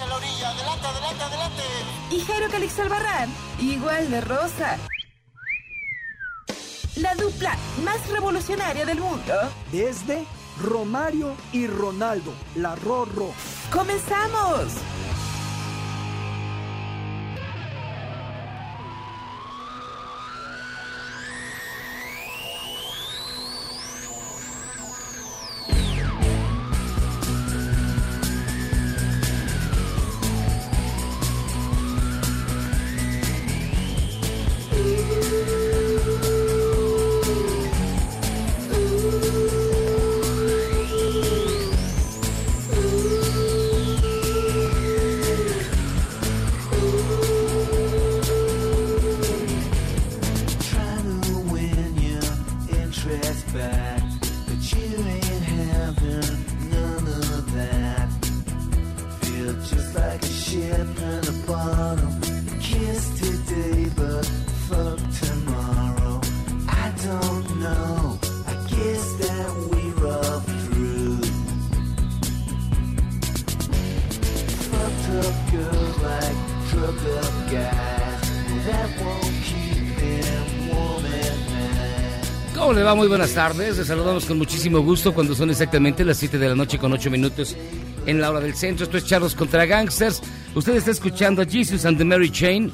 En la orilla. Adelante, adelante, adelante. Y Jairo Calix Albarrán, igual de rosa. La dupla más revolucionaria del mundo. Desde Romario y Ronaldo, la Rorro. ¡Comenzamos! Va? Muy buenas tardes. Les saludamos con muchísimo gusto cuando son exactamente las 7 de la noche con 8 minutos en la hora del centro. Esto es Charlos contra Gangsters. Usted está escuchando a Jesus and the Mary Chain.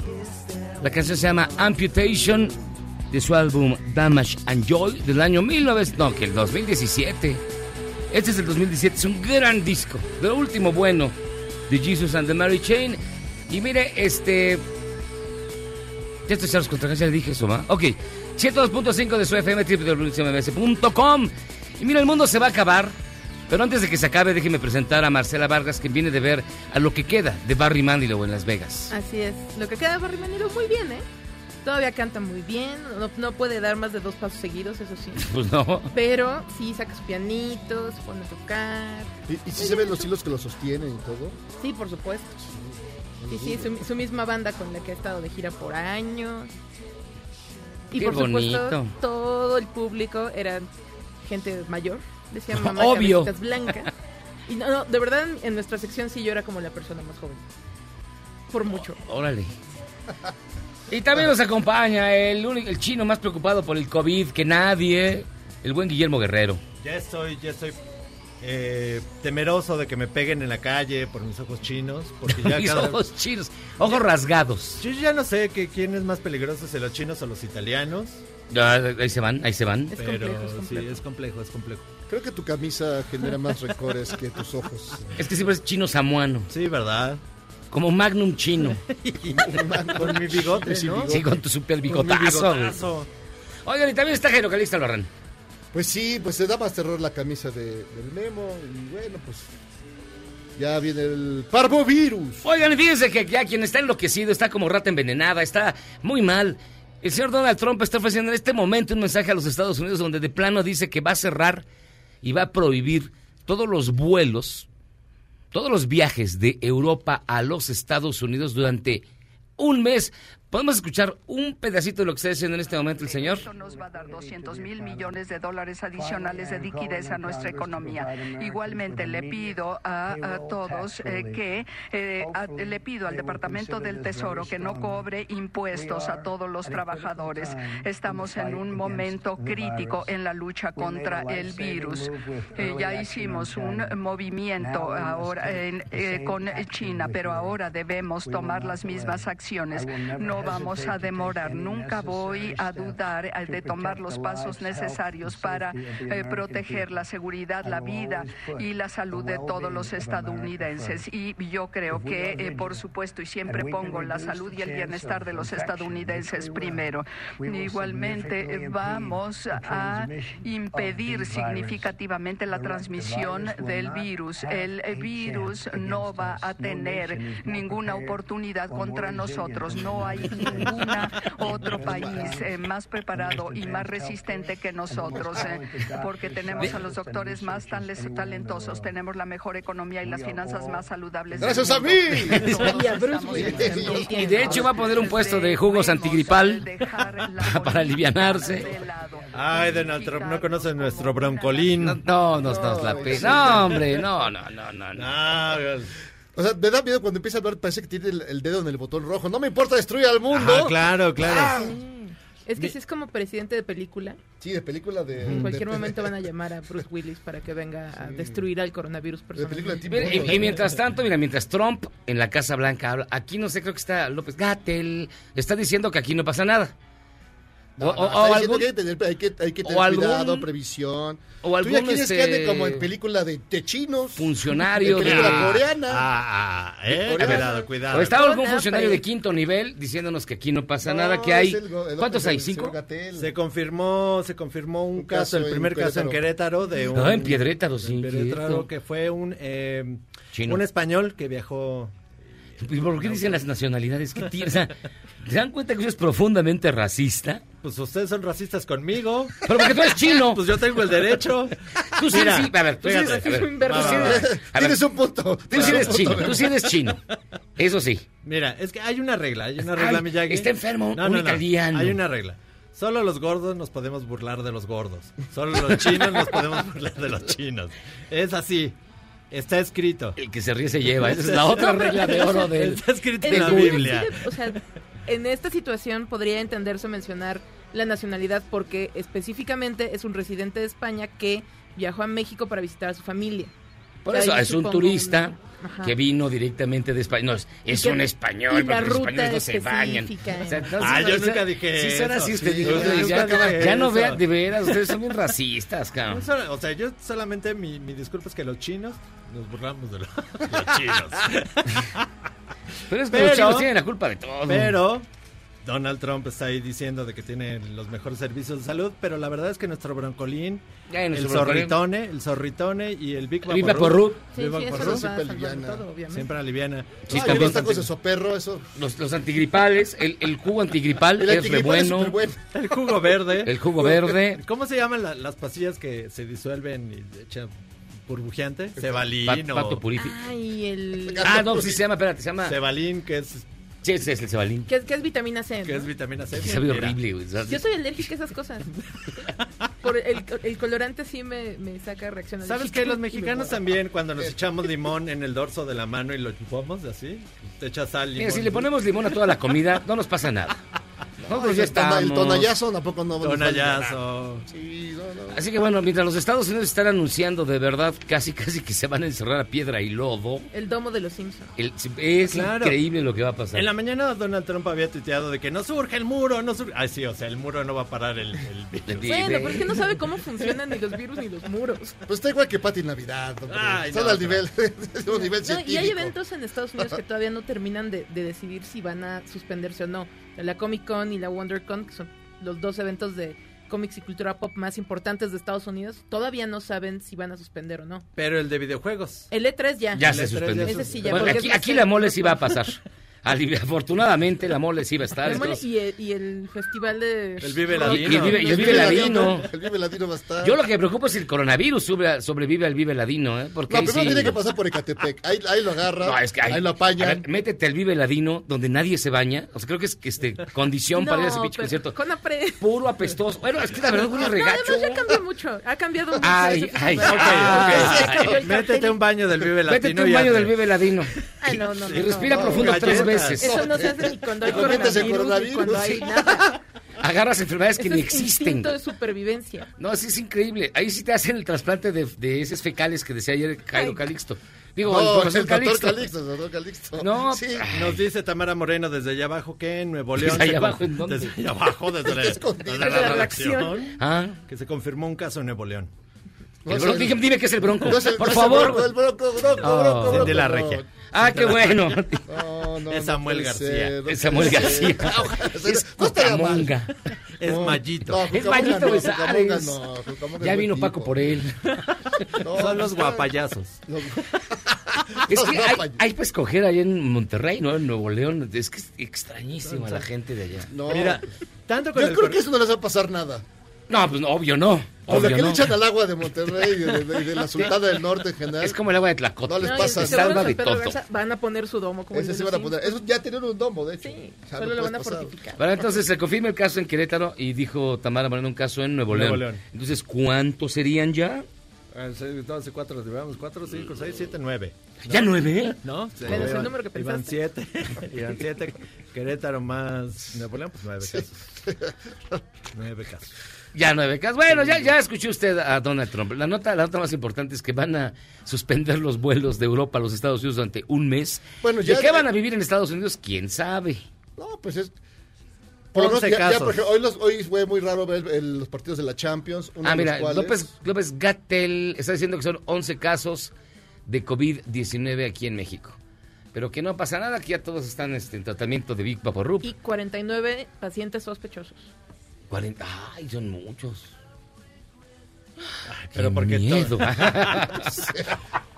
La canción se llama Amputation de su álbum Damage and Joy del año 19... No, que el 2017. Este es el 2017. Es un gran disco. De lo último bueno de Jesus and the Mary Chain. Y mire, este... Ya estoy Charlos contra Gangsters. Le dije eso, ¿va? Ok. 102.5 de su FM, www.cmbs.com. Y mira, el mundo se va a acabar. Pero antes de que se acabe, déjeme presentar a Marcela Vargas, que viene de ver a lo que queda de Barry Manilow en Las Vegas. Así es. Lo que queda de Barry Manilow muy bien, ¿eh? Todavía canta muy bien. No, no puede dar más de dos pasos seguidos, eso sí. Pues no. Pero sí saca su pianito, se pone a tocar. ¿Y, y si se ven los hilos que lo sostienen y todo? Sí, por supuesto. Sí, sí, su, su misma banda con la que ha estado de gira por años. Y Qué por supuesto, bonito. todo el público era gente mayor. Decía mamá Obvio. blancas. Y no, no, de verdad en nuestra sección sí yo era como la persona más joven. Por mucho. Órale. Y también nos acompaña el, único, el chino más preocupado por el COVID que nadie, el buen Guillermo Guerrero. Ya estoy, ya estoy eh, temeroso de que me peguen en la calle por mis ojos chinos, porque ya Mis cada- ojos chinos, ojos rasgados. Yo ya no sé que quién es más peligroso, si los chinos o los italianos, Ah, Ahí se van, ahí se van. Es pero complejo, es complejo. sí, es complejo, es complejo. Creo que tu camisa genera más rencores que tus ojos. Es que siempre es chino samuano, Sí, ¿verdad? como Magnum chino. Con mi bigote, Sí, ¿no? bigote. Sí, con tu super Con mi bigotazo. bigotazo. Oigan, y también está Jairo Calixto Albarrán. Pues sí, pues se da más terror la camisa de, del Memo. Y bueno, pues ya viene el parvovirus. Oigan, fíjense que ya quien está enloquecido, está como rata envenenada, está muy mal. El señor Donald Trump está ofreciendo en este momento un mensaje a los Estados Unidos donde de plano dice que va a cerrar y va a prohibir todos los vuelos, todos los viajes de Europa a los Estados Unidos durante un mes ¿Podemos escuchar un pedacito de lo que está diciendo en este momento el señor? Esto nos va a dar 200 mil millones de dólares adicionales de liquidez a nuestra economía. Igualmente le pido a, a todos eh, que eh, a- le pido al Departamento del Tesoro que no cobre impuestos a todos los trabajadores. Estamos en un momento crítico en la lucha contra el virus. Eh, ya hicimos un movimiento ahora con China, pero ahora debemos tomar las mismas acciones. No vamos a demorar. Nunca voy a dudar de tomar los pasos necesarios para eh, proteger la seguridad, la vida y la salud de todos los estadounidenses. Y yo creo que, eh, por supuesto, y siempre pongo la salud y el bienestar de los estadounidenses primero. Igualmente, eh, vamos a impedir significativamente la transmisión del virus. El virus no va a tener ninguna oportunidad contra nosotros. No hay ningún otro país eh, más preparado y más resistente que nosotros, eh, porque tenemos a los doctores más talentosos, tenemos la mejor economía y las finanzas más saludables. Gracias a mí. Y, de hecho va a poner un puesto de jugos antigripal para alivianarse. Ay, Donald Trump, no conoce nuestro broncolín. No, no, no, no, la pe- no, hombre, no, no, no, no. Ah, O sea, me da miedo cuando empieza a hablar, parece que tiene el, el dedo en el botón rojo. No me importa destruir al mundo. Ah, claro, claro. Es que si es como presidente de película, Sí, de película de... en cualquier de- momento van a llamar a Bruce Willis para que venga a destruir al coronavirus De película de personalmente. Tim Y, y mientras tanto, mira, mientras Trump en la Casa Blanca habla, aquí no sé, creo que está López Gatel, está diciendo que aquí no pasa nada. No, O- no, o- está o diciendo algún- que hay que tener, hay que, hay que o tener algún- cuidado, previsión. o Tú ya algún, quieres este, que ande como en película de, de chinos. funcionario En de... película coreana. Ah, ah, eh, Coreana. cuidado, cuidado. O está algún funcionario Apple. de quinto nivel diciéndonos que aquí no pasa No, nada, que hay... el go- el ¿Cuántos hay? ¿Cinco? Se confirmó, se confirmó un, Un caso, caso el en primer caso en Querétaro de un... Ah, en Piedrétaro, sí, en Piedrétaro, cierto. que fue un... eh, Chino. un español que viajó... ¿Y por qué dicen las nacionalidades? ¿Qué sea, ¿Se dan cuenta que eso es profundamente racista? Pues ustedes son racistas conmigo. Pero porque tú eres chino. Pues yo tengo el derecho. Tú sí, eres, a ver, tú sí eres- Tienes un punto. tú sí eres chino, tú sí eres chino. Eso sí. Mira, es que hay una regla, hay una regla, Miyagi. está enfermo, un italiano. Hay una regla. Solo los gordos nos podemos burlar de los gordos. Solo los chinos nos podemos burlar de los chinos. Es así. Está escrito. El que se ríe se lleva. Esa es la otra regla de oro del... Está escrito En la Biblia. O sea, en esta situación podría entenderse mencionar la nacionalidad porque específicamente es un residente de España que viajó a México para visitar a su familia. Por O sea, eso es un turista ajá. que vino directamente de España. No, es, es que- un español, porque los españoles no se bañan. específica. O sea, entonces, Ah, yo nunca dije Sí, son así, usted Sí, dijo, yo ya, no vean, de veras, ustedes son bien racistas, cabrón. solo- o sea, yo solamente mi, mi disculpa es que los chinos nos burlamos de los, los chinos. Pero es que Pero- los chinos tienen la culpa de todo. Pero Donald Trump está ahí diciendo de que tiene los mejores servicios de salud, pero la verdad es que nuestro broncolín, Ya, el broncolín. zorritone, el zorritone y el Big Vaporub, Vaporub. Sí, Big sí, siempre aliviana. todo, siempre aliviana. Sí, Ah, los tacos de soperro, eso. Los, los antigripales, el, el jugo antigripal El es re antigripal es bueno. El jugo verde. El jugo verde. ¿Cómo se llaman la- las pastillas que se disuelven y echan burbujeante? Cebalín Pat- o Pato Purifi. Ay, el... Ah, no, sí se llama, espérate, se llama. Cebalín, que es, Sí, ese es el cebalín. ¿Qué, es- qué es vitamina C? que no? es vitamina C. Que sabe horrible, güey. Yo soy alérgica a esas cosas. Por el, el colorante sí me, me saca reacción ¿Sabes alérgica qué? Los y me mexicanos muero. también, cuando nos echamos limón en el dorso de la mano y lo chupamos así, te echas sal, limón. Mira, si le ponemos limón a toda la comida, no nos pasa nada. Nosotros ya el, tona- estamos. el tonallazo tampoco no. Tonallazo. Sí, no, no. Así que bueno, mientras los Estados Unidos están anunciando de verdad casi casi que se van a encerrar a piedra y lodo, El domo de los Simpsons. el- es Claro. increíble lo que va a pasar. En la mañana Donald Trump había tuiteado de que no surge el muro, no surge... Ay, sí, o sea, el muro no va a parar el, el virus. Bueno, pero es que no sabe cómo funcionan ni los virus ni los muros. Pues está igual que Pati Navidad. Ay, Están no, al nivel, No, científico. y hay eventos en Estados Unidos que todavía no terminan de, de decidir si van a suspenderse o no. La Comic Con y la WonderCon, que son los dos eventos de cómics y cultura pop más importantes de Estados Unidos, todavía no saben si van a suspender o no. Pero el de videojuegos. El E3 ya. Ya El se E3 suspendió. ya Ese sí ya, Bueno, porque aquí, la mole sí va a pasar. Afortunadamente la mole sí va a estar. El entonces- y, el, y el festival de... El Vive Ladino. y el Vive, y el Vive Ladino. El Vive Ladino va a estar. Yo lo que me preocupa es si el coronavirus sobrevive al Vive Ladino, ¿eh? Porque No, ahí primero sí- tiene que pasar por Ecatepec. Ahí, ahí lo agarra. No, es que ahí, hay- lo apañan. a ver, métete al Vive Ladino, donde nadie se baña. O sea, creo que es que este, condición para ir a ese No, pinche concierto. con apre... Puro apestoso. Bueno, es que la verdad huele No, regacho. además ya cambió mucho. Ha cambiado mucho. Ay, ese ay, festival. ay, Ya ay. cambió el Métete un baño del Vive Latino. Métete un baño del Vive Ladino. Ay, no, no, no. Y respira no. profundo tres Galletas. Veces. Eso no se hace ni cuando hay conviertes en coronavirus, ni cuando hay coronavirus. nada. Agarras enfermedades que Eso ni es existen. de supervivencia. No, sí es increíble. Ahí sí te hacen el trasplante de, de heces fecales que decía ayer Cairo Ay. Calixto. Digo, No, el el profesor doctor Calixto. Calixto, el doctor Calixto. No, sí. Nos dice Tamara Moreno desde allá abajo que en Nuevo León. ¿Desde allá abajo en dónde? Desde allá abajo, desde la, desde Desde la la redacción. Ah, Que se confirmó un caso en Nuevo León. No el bronco, el- dime, dime que es el bronco. no es el- Por no es el favor. bronco, el bronco, bronco, Oh. bronco, bronco, de la regia. Ah, qué bueno. No, no, Es Samuel García. ser, no Es Samuel García. Es. Cucamonga. Es Mallito. no, Es no, Besares. Ya es vino Paco tipo. por él. No, Son los guapayazos. no. Es que hay, hay para escoger allá en Monterrey, ¿no? En Nuevo León. Es que es extrañísima la gente de allá. No. Mira, tanto con Yo el creo cor- que eso no les va a pasar nada. No, pues no, obvio no. Con lo Obvio que no. le echan al agua de Monterrey y de, de- de la Sultana del Norte en general. Es como el agua de Tlacota. No les No, pasa el nada. Salva de todo. Van a poner su domo como Ese sí van a poner. Eso ya tenían un domo, de hecho. Sí, O sea, solo no lo van a pasar. fortificar. Bueno, entonces se confirma el caso en Querétaro y dijo Tamara Moreno un caso en Nuevo, Nuevo León. León. Entonces, ¿cuántos serían ya? Ah, seis, doce, cuatro, los llevamos, cuatro, cinco, seis, siete, nueve. ¿Ya nueve? ¿No? Menos el número que Iban pensaste. siete. Iban siete. Querétaro más Nuevo León, pues nueve casos. Nueve casos. Ya nueve casos. Bueno, ya, ya escuchó usted a Donald Trump. La nota, la nota más importante es que van a suspender los vuelos de Europa a los Estados Unidos durante un mes. Bueno, ya- ¿De qué van a vivir en Estados Unidos? ¿Quién sabe? No, pues es. Por lo menos 11 ya, ya, casos. por ejemplo, hoy, los- hoy fue muy raro ver el- los partidos de la Champions. uno Ah, mira, cuales- López, López Gatel está diciendo que son 11 casos de COVID-19 aquí en México. Pero que no pasa nada, que ya todos están este, en tratamiento de Big Vaporrup. Y 49 pacientes sospechosos. 40, ay, son muchos. Pero Qué porque miedo.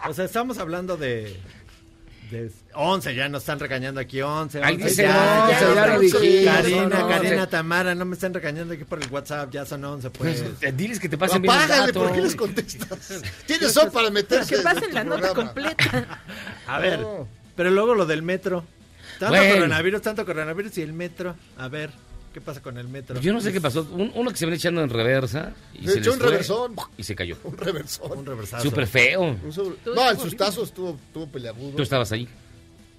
O sea, estamos hablando de, de 11, ya nos están regañando aquí 11. Ahí 11, dice ya, 11, ya, ya lo dijimos, Karina, son 11. Karina, Tamara, no me están regañando aquí por el WhatsApp, ya son 11, pues. Pues, eh, diles que te pasen bien el Apágale, dato. ¿por qué les contestas? Tienes son para meterse. Que pasen la nota completa. A ver, pero luego lo del metro. Tanto Bueno. coronavirus, tanto coronavirus y el metro. A ver, ¿qué pasa con el metro? Yo no sé qué pasó. Un- uno que se venía echando en reversa. Y Se se echó les un fue reversón. Y se cayó. Un reversón. Un reversazo. Súper feo. Un sobre- Tú- No, en sus tazos estuvo, estuvo peleagudo. Tú estabas ahí.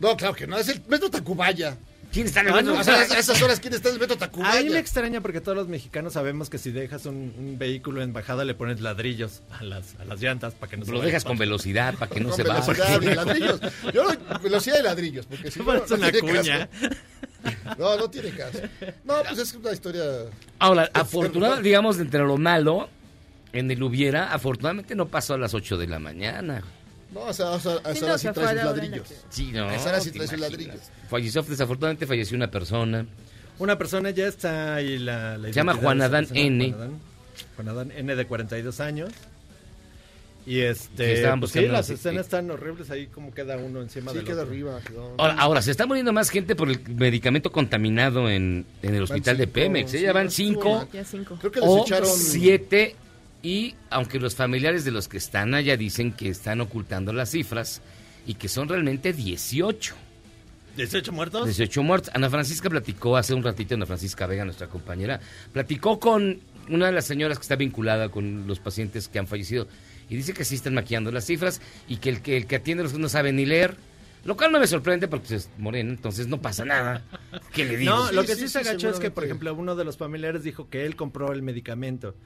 No, claro que no. Es el metro Tacubaya. ¿Quién está en el Ah, metro? O sea, a esas horas, ¿quién está en el metro A mí me extraña porque todos los mexicanos sabemos que si dejas un, un vehículo en bajada le pones ladrillos a las, a las llantas para que no se Lo vaya dejas con velocidad para que no Con se velocidad de ladrillos. Yo lo, velocidad de ladrillos, porque si no, Parece no una tiene cuña. No, no tiene caso. No, pues es una historia. Ahora, afortunadamente, digamos, entre lo malo, en el hubiera, afortunadamente no pasó a las 8 de la mañana. No, o sea, o sea, a esa hora sí trae a sus hora ladrillos. Sí, no. Esa era sí ¿te trae sus ladrillos. Falleció, desafortunadamente falleció una persona. Una persona ya está ahí la, la Se llama Juan Adán N. Juan Adán, Juan Adán N de 42 años. Y este, estaban pues sí, las escenas están horribles ahí como queda uno encima Sí, del queda otro. arriba. quedó- Ahora, ahora, se está muriendo más gente por el medicamento contaminado en, en el hospital de Pemex. ¿eh? sí, Ya van cinco mal. Ya cinco. Creo que les o echaron. siete. Y aunque los familiares de los que están allá dicen que están ocultando las cifras y que son realmente 18. 18 muertos. 18 muertos. Ana Francisca platicó hace un ratito, Ana Francisca Vega, nuestra compañera, platicó con una de las señoras que está vinculada con los pacientes que han fallecido y dice que sí están maquillando las cifras y que el que, el que atiende los no sabe ni leer. Lo cual no me sorprende porque pues, es moreno, entonces no pasa nada. ¿Qué le digo? No, Sí, lo que sí, sí, sí, se agachó es que, por ejemplo, uno de los familiares dijo que él compró el medicamento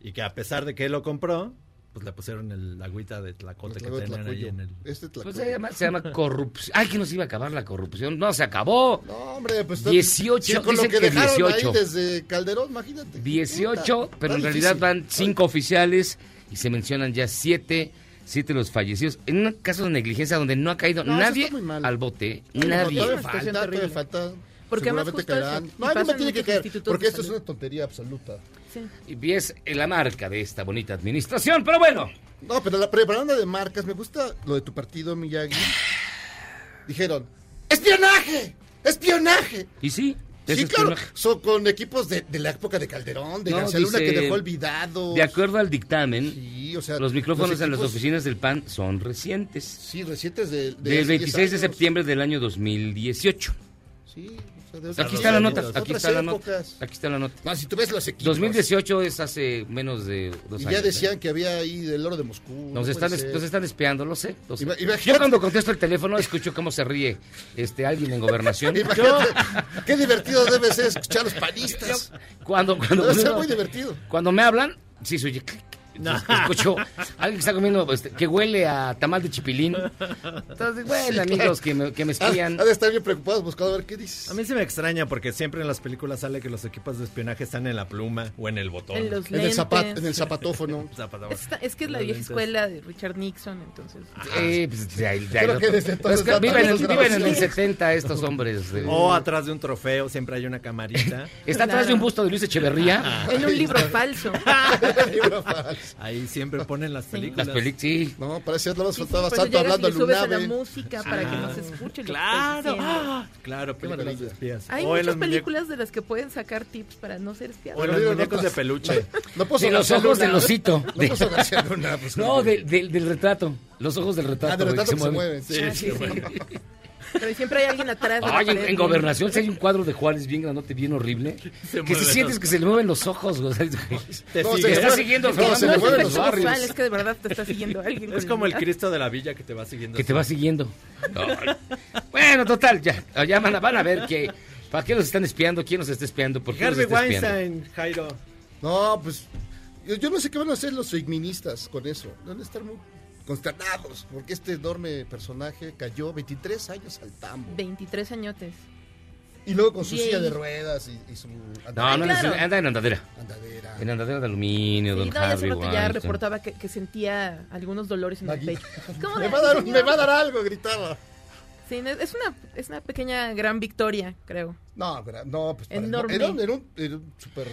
y que a pesar de que él lo compró, pues le pusieron el, la agüita de tlacote que tenían ahí en el... Este Pues se llama, se llama corrupción. Ay, que nos iba a acabar la corrupción. No, se acabó. No, hombre, pues. 18, sí, con lo dicen que, que dejaron 18. ahí desde Calderón, imagínate. 18, Puta, pero en realidad difícil. van 5 oficiales y se mencionan ya 7 siete de los fallecidos. En un caso de negligencia donde no ha caído No, eso nadie al bote. No, Nadie. Una falta. Porque además justo eso, caerán. y No, a mí me tiene que caer, porque esto es una tontería absoluta. Sí. Y es la marca de esta bonita administración, pero bueno. No, pero la propaganda de marcas, me gusta lo de tu partido, Miyagi. Dijeron, ¡espionaje! ¡Espionaje! Y sí, Sí, claro, son con equipos de, de la época de Calderón, de No, García Luna dice, que dejó olvidados. De acuerdo al dictamen, Sí, o sea, los micrófonos en las oficinas del PAN son recientes. Sí, recientes de, de Del hace 10 26 de septiembre del año 2018. Sí, o sea, de Aquí está la nota, aquí está la nota. Aquí está la nota. No, si tú ves los equipos. 2018 es hace menos de dos Y años. ya ¿eh? decían que había ahí del oro de Moscú. no Nos están, nos están espiando, lo sé. lo sé. Ima- imagínate- Yo cuando contesto el teléfono escucho cómo se ríe este alguien en gobernación. Yo, Imagínate, qué divertido debe ser escuchar a los panistas. cuando, cuando, Debe ser muy divertido. cuando me hablan, sí, soy Escucho alguien que está comiendo, este, que huele a tamal de chipilín. Entonces, bueno, amigos que me, que me espían. Ha de estar bien preocupados buscando a ver qué dices. A mí se me extraña porque siempre en las películas sale que los equipos de espionaje están en la pluma o en el botón. En los En el, zapat, en el zapatófono. Es, es que es la vieja lentes. escuela de Richard Nixon, entonces. Eh, pues, de ahí- de ahí Creo no- que desde entonces es que están viven, en, viven en el grabaciones. 70 estos hombres. de- O atrás de un trofeo siempre hay una camarita. Está atrás de un busto de Luis Echeverría. En un libro falso. Libro falso. Ahí siempre ponen las películas. Las películas, sí. No, parece que no nos Sí, sí, faltaba llegas hablando al subes la música para que no se escuche lo que Claro. ¡ah! claro, películas de maravilla. espías. Hay muchas películas de las que pueden sacar tips para no ser espiados. o los muñecos no- de peluche. No Sí, los ojos del osito. No pues, del, retrato. Los ojos del retrato. Ah, del retrato que se mueven. mueven. Ah, sí, sí. Pero siempre hay alguien atrás. de la Ay, en, en gobernación si hay un cuadro de Juárez bien grandote, bien horrible. que si mueven sientes que se le mueven los ojos. güey, o sea, Te No, sigue. se está siguiendo no, se le mueven los barrios. es que de verdad te está siguiendo alguien. Es como el. Cristo de la Villa que te va siguiendo. que te va siguiendo. Ay. Bueno, total, ya, ya van, a, van a ver que... ¿Para qué nos están espiando? ¿Quién nos está espiando? ¿Por qué nos Harvey está espiando? Weinstein, Jairo. No, pues yo, yo no sé qué van a hacer los feministas con eso. Deben estar muy consternados porque este enorme personaje cayó 23 años al tambo. 23 añotes. Y luego con su Yay. silla de ruedas y, y su No, andadera. no, claro. no, anda en andadera. andadera. En andadera de aluminio, Sí, don no, ya ya reportaba que, que sentía algunos dolores en el Maggie. pecho. ¿Cómo Me va, a dar, me va a dar algo, gritaba. Sí, no, es una, es una pequeña gran victoria, creo. No, pero- no, pues para- Enorme. Era, un- era un, era un super...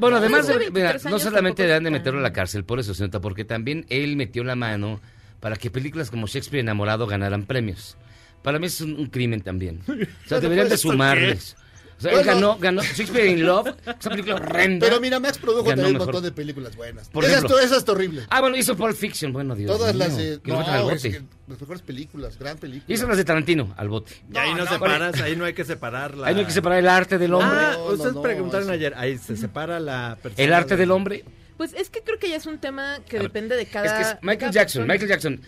Bueno, además, mira, 23 no solamente tampoco deberán de meterlo a la cárcel por eso, señorita, porque también él metió la mano para que películas como Shakespeare enamorado ganaran premios. Para mí es un, un crimen también. O sea, deberían de sumarles. O sea, él Bueno. ganó, ganó Shakespeare in Love, esa película horrenda. Pero mira, Max produjo también un montón de películas buenas. Por esa, ejemplo. es, esa es horrible. Ah, bueno, hizo Pulp Fiction, bueno, Dios Todas mío, las de... que lo metan al No, es bote. que las mejores películas, gran película. Hizo las de Tarantino, al bote. Y ahí no, no, separas, ahí no hay que separar la... Ahí no hay que separar el arte del hombre. Ah, No, no, ustedes no, preguntaron eso- ayer, ahí se separa la persona. el arte de- del hombre. Pues es que creo que ya es un tema que ver, depende de cada. es que es Michael cada Jackson, persona. Michael Jackson,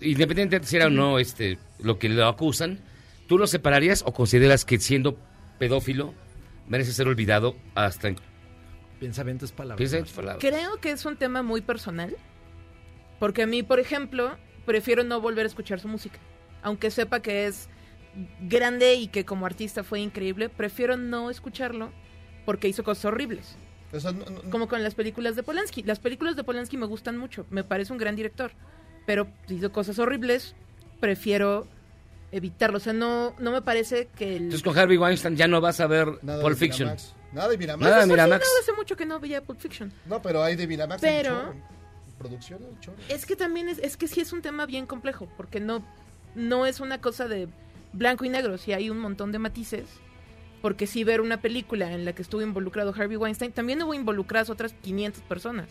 independientemente de si era o no este, lo que lo acusan, ¿tú lo separarías o consideras que siendo pedófilo merece ser olvidado hasta en... Palabras. Tus palabras. Creo que es un tema muy personal. Porque a mí, por ejemplo, prefiero no volver a escuchar su música. Aunque sepa que es grande y que como artista fue increíble, prefiero no escucharlo porque hizo cosas horribles. O sea, no- no- Como con las películas de Polanski. Las películas de Polanski me gustan mucho. Me parece un gran director. Pero si hizo cosas horribles, prefiero evitarlo. O sea, no, no me parece que el... Entonces con Harvey Weinstein ya no vas a ver nada Pulp de Fiction. Miramax. Nada de Miramax. Nada de Pues, Miramax. hace mucho que no veía Pulp Fiction. No, pero hay de Miramax. Pero-. Producción. Es que también es, es que sí es un tema bien complejo, porque no, no es una cosa de blanco y negro, sí hay un montón de matices. Porque sí ver una película en la que estuvo involucrado Harvey Weinstein, también hubo involucradas otras 500 personas.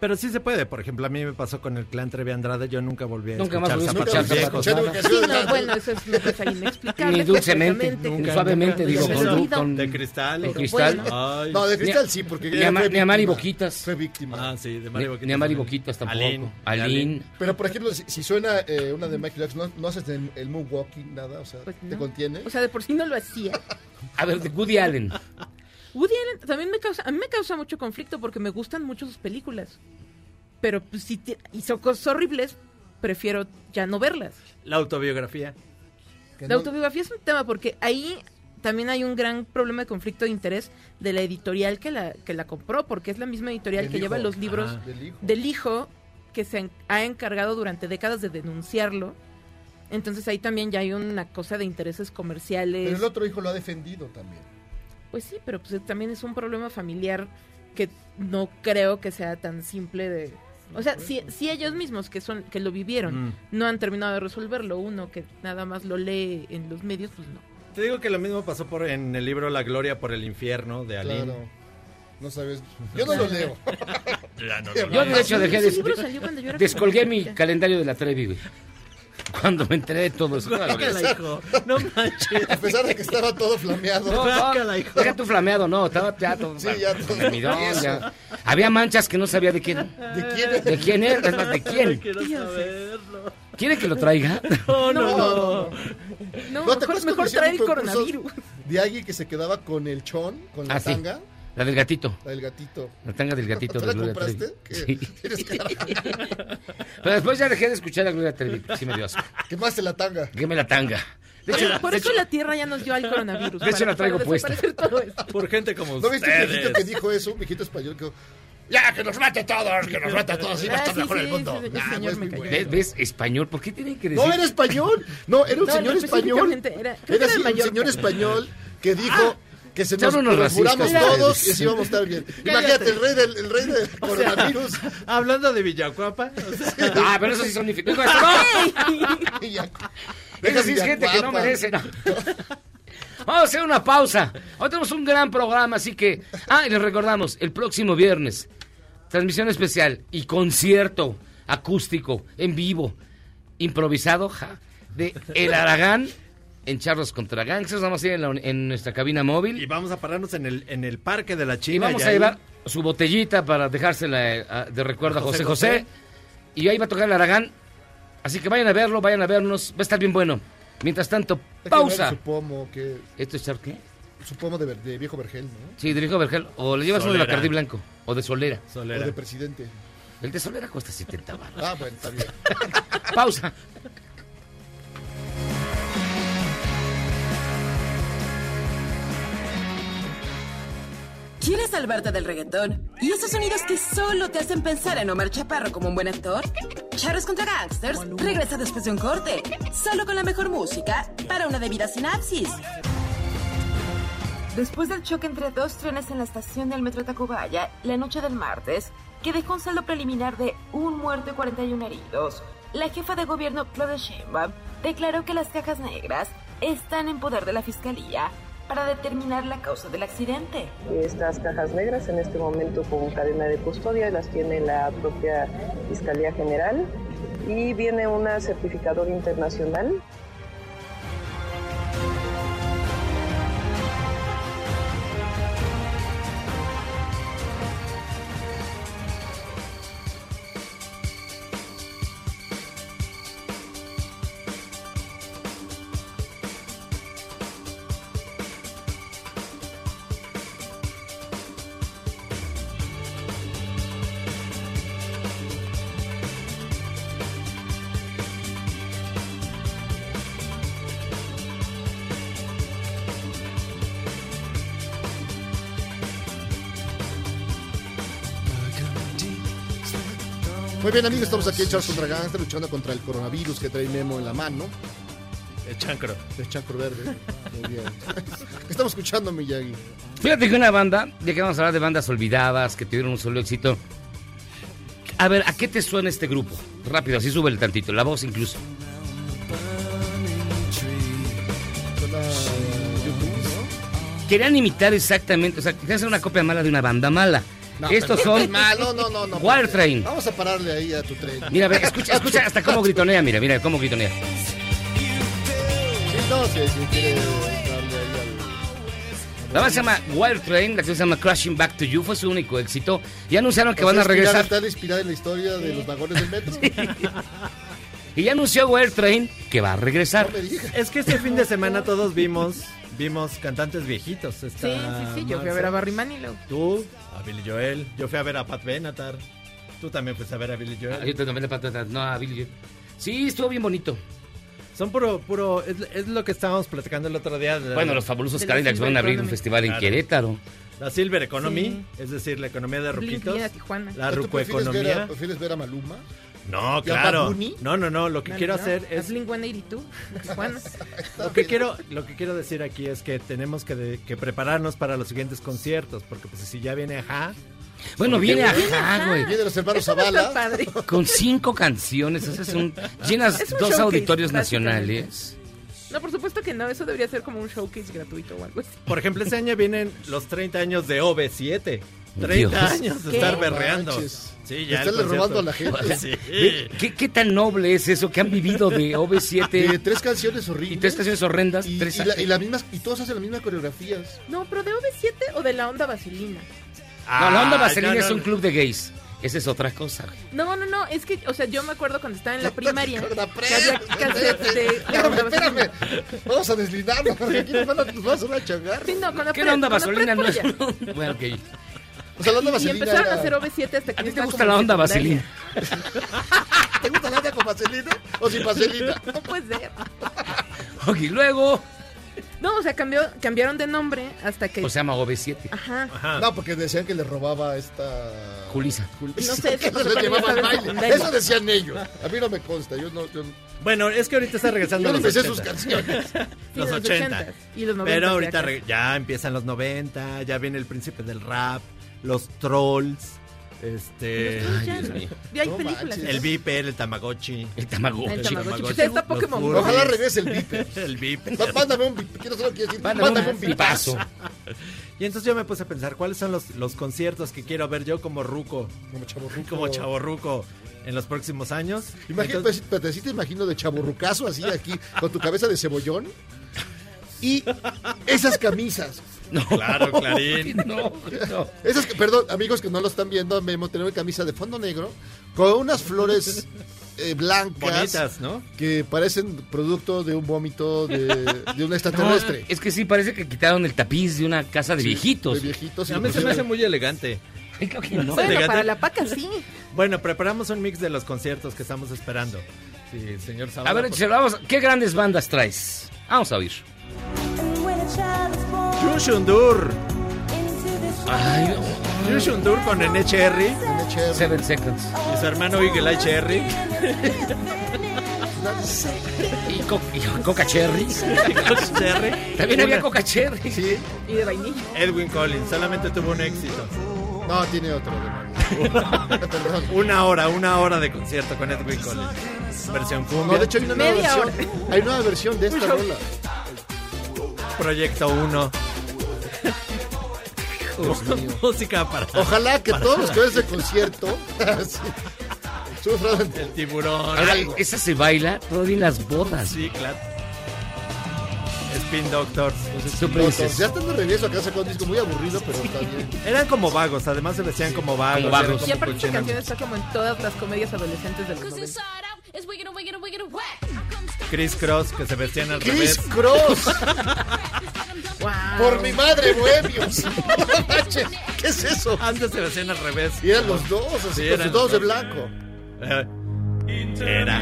Pero sí se puede. Por ejemplo, a mí me pasó con el clan Trevi Andrade. Yo nunca volví a Nunca más escuchar volví a zapatos escuchar viejos. nunca- Sí, no, bueno, eso es una cosa inexplicable. Ni dulcemente, ni suavemente, nunca. digo, con, olvidó. con- De cristal. con cristal. Bueno. Ay. No, de Ni- Cristal sí, porque ni ella a Ma- fue ni a Mari víctima. Boquitas. Fue víctima. Ah, sí, de Ni, Mario Boquitas. ni a Mari también. Boquitas tampoco. Alín. Alín. Pero, por ejemplo, si, si suena eh, una de Michael Jackson, ¿no, no haces el, el moonwalking, nada? O sea, Pues ¿te no. contiene? O sea, de por sí no lo hacía. A ver, de Woody Allen. Woody Allen también me causa, a mí me causa mucho conflicto porque me gustan mucho sus películas. Pero pues, si te- hizo cosas horribles, prefiero ya no verlas. La autobiografía. La no- autobiografía es un tema porque ahí también hay un gran problema de conflicto de interés de la editorial que la, que la compró, porque es la misma editorial Del que lleva los libros Ah. Del hijo. del hijo que se ha encargado durante décadas de denunciarlo. Entonces ahí también ya hay una cosa de intereses comerciales. Pero el otro hijo lo ha defendido también. Pues sí, pero pues también es un problema familiar que no creo que sea tan simple de... O sea, si, si ellos mismos que son que lo vivieron Mm. no han terminado de resolverlo, uno que nada más lo lee en los medios, pues no. Te digo que lo mismo pasó por en el libro La Gloria por el infierno de Alín. Claro. No sabes. Yo no lo leo. Ya no, Yo de hecho dejé de... Descolgué mi calendario de la Trevi, güey. Cuando me enteré de todo eso. Guácala, hijo. No manches. A pesar de que estaba todo flameado. No, Guácala, hijo. deja tu flameado, no, estaba ya todo. Sí, ya todo. ya. Había manchas que no sabía de quién. ¿De quién? ¿De quién era? Es más, ¿de quién? Quiero saberlo. ¿Quiere que lo traiga? No, no, No, no. No, ¿No te mejor, mejor cuando trae el coronavirus. De alguien que se quedaba con el chon, con la Ah, sí. La del gatito. La del gatito. La tanga del gatito ¿Tú de la Gloria compraste? Trevi. Sí. Pero después ya dejé de escuchar a Gloria Trevi. Sí me dio asco. Quemaste la tanga. Quéme la tanga. De Por, hecho, por de eso hecho- la Tierra ya nos dio al coronavirus. De hecho, para- la traigo puesta. Por gente como ¿No viste un viejito ustedes. que dijo eso? Un viejito español que dijo, ya, que nos mate a todos, que nos mate a todos, y va a Ah, estar sí, mejor sí, el mundo. ese- ese Nah, señor no es me bueno. ¿Ves, ves? Español. ¿Por qué tienen que decir? No, era español. No, era un No, señor no, español. era- Era era un señor español que dijo que se nos, nos todos y así íbamos a estar bien. Imagínate, el rey del, el rey del coronavirus. Hablando de Villacuapa, o sea, Ah, pero eso sí son no. Esa sí es gente que no merece. no. Vamos a hacer una pausa. Hoy tenemos un gran programa, así que... Ah, y les recordamos, el próximo viernes, transmisión especial y concierto acústico, en vivo, improvisado, ja, de El Aragán en Charlos contra Gangsters. Vamos a ir en, la- en nuestra cabina móvil. y vamos a pararnos en el, en el parque de la China. Y vamos y a ahí- llevar su botellita para dejársela eh, de recuerdo a José José José. José. Y ahí va a tocar el Aragán. Así que vayan a verlo, vayan a vernos. Va a estar bien bueno. Mientras tanto, pausa. ver Su pomo, que, ¿Esto es char qué? su pomo de, viejo vergel, ¿no? Sí, de viejo Vergel. O le llevas uno de Solera. Bacardí Blanco. O de Solera. O Solera. de presidente. El de Solera cuesta 70 baros. Ah, bueno, está bien. Pausa. ¿Quieres salvarte del reggaetón? ¿Y esos sonidos que solo te hacen pensar en Omar Chaparro como un buen actor? Charros contra Gangsters regresa después de un corte, solo con la mejor música para una debida sinapsis. Después del choque entre dos trenes en la estación del metro Tacubaya la noche del martes, que dejó un saldo preliminar de un muerto y 41 heridos, la jefa de gobierno Claudia Sheinbaum declaró que las cajas negras están en poder de la fiscalía para determinar la causa del accidente. Estas cajas negras en este momento con cadena de custodia las tiene la propia Fiscalía General y viene una certificadora internacional bien, amigos, estamos aquí en Charles contra Gangster luchando contra el coronavirus que trae Memo en la mano. El chancro. El chancro verde. Muy bien. ¿Qué estamos escuchando, Miyagi? Fíjate que una banda, ya que vamos a hablar de bandas olvidadas que tuvieron un solo éxito. A ver, ¿a qué te suena este grupo? Rápido, así sube el tantito, la voz incluso. Querían imitar exactamente, o sea, querían hacer una copia mala de una banda mala. No, Estos son Mal, no, no, no, no. Wire Train. Vamos a pararle ahí a tu tren. Mira, a ver, escucha, escucha hasta cómo gritonea, mira, mira cómo gritonea. Sí, no, si, si quiere darle ahí La banda se llama Wire Train, la canción se llama Crashing Back to You, fue su único éxito. Y anunciaron que van a regresar. Está inspirada en la historia de los vagones del metro. Y ya anunció Wire Train que va a regresar. No. Es que este fin de semana todos vimos vimos cantantes viejitos. Está Sí, sí, sí. Yo fui a ver a Barry Manilow. Tú, a Billy Joel. Yo fui a ver a Pat Benatar. Tú también fuiste a ver a Billy Joel. Ah, yo también le pato atrás. No, a Billy Joel. Sí, estuvo bien bonito. Son puro, puro, es, es lo que estábamos platicando el otro día. de la- Bueno, los fabulosos Cadillacs van a Silver abrir un Economy. festival en. Querétaro. La Silver Economy, Sí. es decir, la economía de ruquitos. a. La ¿Tú prefieres ver, a, rucoeconomía. prefieres ver a Maluma? No, ¿Y a claro. No, no, no. Lo que No, quiero no, hacer a es. Blink 182 de Tijuana. Lo que quiero, lo que quiero decir aquí es que tenemos que, de- que prepararnos para los siguientes conciertos, porque pues si ya viene Ajá, Bueno, viene ajá, güey. Viene los hermanos Zavala. padre. Con cinco canciones, haces un, llenas Es un dos auditorios nacionales. No, por supuesto que no. Eso debería ser como un showcase gratuito o algo así. por ejemplo, este año vienen los 30 años de OV7. 30 Dios. años de ¿Qué? estar berreando. manches. Sí, ya. Estarle robando a la gente. Sí. ¿Qué, qué tan noble es eso que han vivido de De OV7 tres canciones horribles. y tres canciones horrendas? Y, tres y la- y las mismas, y todos hacen las mismas coreografías. No, pero de OV7 o de la onda vaselina. No, la onda Ah, vaselina no, es un club de gays. Esa es otra cosa. No, no, no, es que, o sea, yo me acuerdo cuando estaba en la primaria. La de- Espérame, espérame. Vamos a deslindarnos porque aquí nos van a, nos van a hacer una changar. Sí, no, con la ¿Qué pre- onda vaselina? No es... bueno, ok. O sea, la onda Y vaselina empezaron era- a hacer OV7 hasta que ¿A ti te gusta la onda vaselina? ¿Te gusta la onda con vaselina o sin vaselina? No puede ser. Ok, luego... No, o sea, cambió, cambiaron de nombre hasta que. O se llama OV7. Ajá. No, porque decían que le robaba esta... Julisa. Julisa. No sé, eso llevaba al baile. Eso decían ellos. A mí no me consta. Yo no... Yo, Bueno, es que ahorita está regresando yo no los 80. sus canciones. Sí, los de 80. 80s y los 90s Pero ahorita ya empiezan los 90, ya viene el príncipe del rap, los trolls, este... Mío. Ya hay No películas. El Viper, el Tamagotchi. El Tamagotchi. El Tamagotchi. Pues está Pokémon Furbies. Ojalá regrese el Viper. El Viper. Mándame un Viper. Quiero solo quiero decir, Mándame mándame un Vipazo. Y entonces yo me puse a pensar, ¿cuáles son los, los conciertos que quiero ver yo como ruco, Como chaborruco. como chavorruco en los próximos años? Imagínate, te, sí te imagino de chaburrucazo así aquí, con tu cabeza de cebollón. Y esas camisas. No, Claro, Clarín. No, no. Esas, que- perdón, amigos que no lo están viendo, Memo tenía una camisa de fondo negro con unas flores eh, blancas Bonitas, ¿no? que parecen producto de un vómito de, de un extraterrestre. No, es que sí, parece que quitaron el tapiz de una casa de viejitos. De viejitos. A mí se me hace muy elegante. Ay, creo que no. Bueno, para la paca sí. Bueno, preparamos un mix de los conciertos que estamos esperando. Sí, señor Zavala, A ver, por- vamos. ¿Qué grandes bandas traes? Vamos a oír. Yushundur. Ay, Yushundur con Nene Cherry Seven Seconds. y su hermano Eagle Eye Cherry. Y, co- y Coca Cherry. Cherry. También había Coca Cherry. Sí, Y de vainilla. Edwin Collins, solamente tuvo un éxito. no, tiene otro. Perdón. Una hora, una hora de concierto con Edwin Collins. Versión cumbia. No, de hecho hay una nueva Media versión. Hay nueva versión de esta rola. Proyecto 1. Música para Ojalá que todos los que ven ese concierto sí, sufran. el tiburón. Ahora, esa se baila todavía en las bodas. Sí, claro. Spin Doctors. Tú dices, Ya están de regreso acá sacó un disco muy aburrido, pero está bien. Eran como vagos, además se vestían como vagos. Como vagos. eran Y aparte esta canción está como en todas las comedias adolescentes de los 90. Chris Cross, que se vestían al Chris revés. Cross, Wow. por mi madre, bohemios. ¿Qué es eso? Antes se vestían al revés. Y eran los dos, así, Sí, con eran sus dos de los blanco. Eh, Era.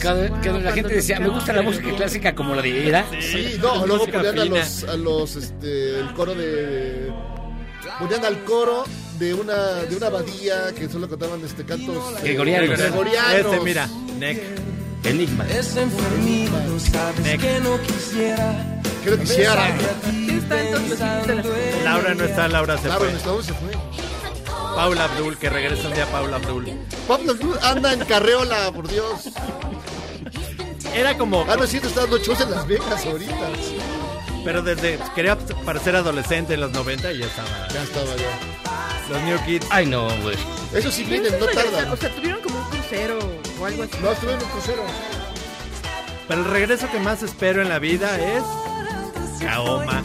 Cada- que la gente decía, me gusta la música clásica como la de era. Sí, no, luego ponían a los, a los, este, el coro de... Ponían al coro de una, de una abadía que solo cantaban este cantos eh, Gregorianos. gregorianos. Este, mira, Neck. Enigma. Neck. Que lo quisiera. Sí, está en todos los sitios de las comedias. Laura no está, Laura se Claro, fue. ¿hasta dónde se fue? Paula Abdul, que regresa un día Paula Abdul. Pablo Cruz anda en carreola, por Dios. Era como, Ah, no es cierto, está dando shows en Las Vegas ahorita. pero desde, quería parecer adolescente en los 90 y ya estaba. Ya estaba ya. Los New Kids. Ay, no, güey. Eso sí vienen, no tardan. O sea, tuvieron como un crucero o algo así. No, estuve en un crucero. Pero el regreso que más espero en la vida es Kaoma.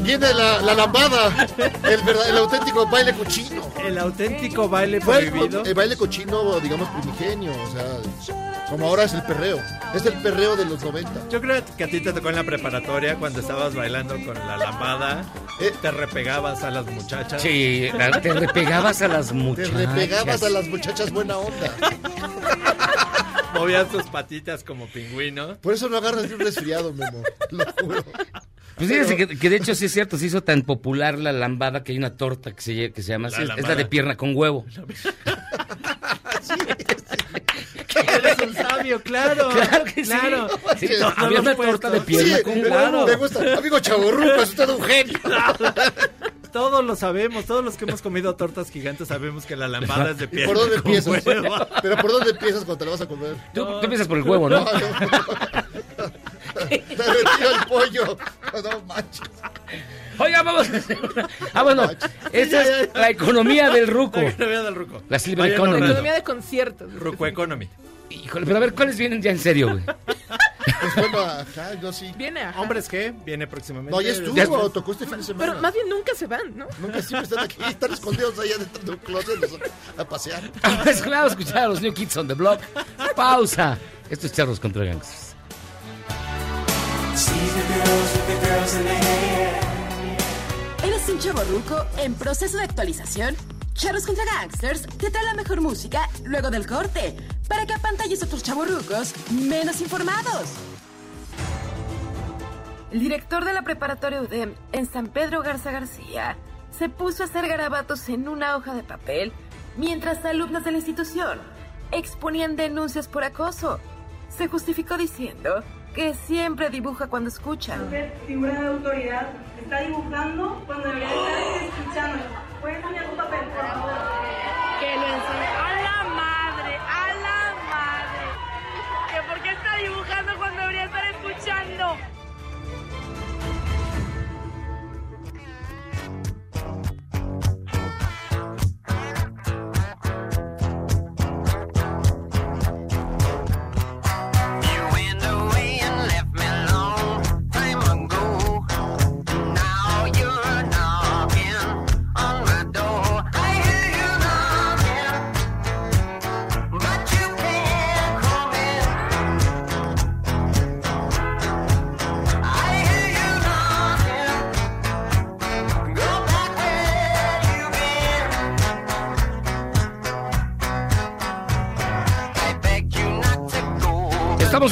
Viene la, la lambada, el, verdad- el auténtico baile cochino. El auténtico baile Fue el, prohibido. el baile cochino, digamos, primigenio. O sea, como ahora es el perreo. Es el perreo de los 90. Yo creo que a ti te tocó en la preparatoria cuando estabas bailando con la lambada. Eh. Te repegabas a las muchachas. Sí, la- te repegabas a las Te muchachas. repegabas a las muchachas buena onda. Movías tus patitas como pingüino. Por eso no agarras ni un resfriado, Memo. Lo juro. Pues fíjense que, que de hecho sí es cierto, se hizo tan popular la lambada que hay una torta que se, que se llama La así, es- es la de pierna con huevo. Eres un sabio, claro. Claro que sí. Claro. Sí, Sí, no, no había una torta de Sí, pierna con huevo. me gusta. Amigo chaborruco, es usted un genio. Todos lo sabemos, todos los que hemos comido tortas gigantes sabemos que la lambada es de ¿Y pierna por dónde con empiezas? huevo. Pero ¿por dónde empiezas cuando te la vas a comer? Tú, tú empiezas por el huevo, ¿no? Te retiro el pollo. No manches. Oiga, vamos a hacer una- Ah, bueno, esta es la economía del ruco. La economía del ruco. La Silver Economy. ahorrando. Economía de conciertos. Ruco Economy. Híjole, pero a ver, ¿cuáles vienen ya en serio, güey? Pues bueno, ajá, yo sí. Viene a... ¿Hombres qué? Viene próximamente. No, ya estuvo, Ya- tocó este fin de semana. Pero más bien nunca se van, ¿no? Nunca siempre están aquí, están escondidos allá dentro de un closet los- a pasear. Es claro, escuchar a los New Kids on the Block. Pausa. Esto es Charlos contra Gangsters. ¿Eres un chavo ruco en proceso de actualización? Charros contra Gangsters te trae la mejor música luego del corte para que apantalles a otros chavorrucos menos informados. El director de la preparatoria UDEM en San Pedro Garza García se puso a hacer garabatos en una hoja de papel mientras alumnas de la institución exponían denuncias por acoso. Se justificó diciendo que siempre dibuja cuando escucha. Usted, figura de autoridad, está dibujando cuando debería estar escuchando. ¿Puede poner un papel, por favor? Que lo enseñe.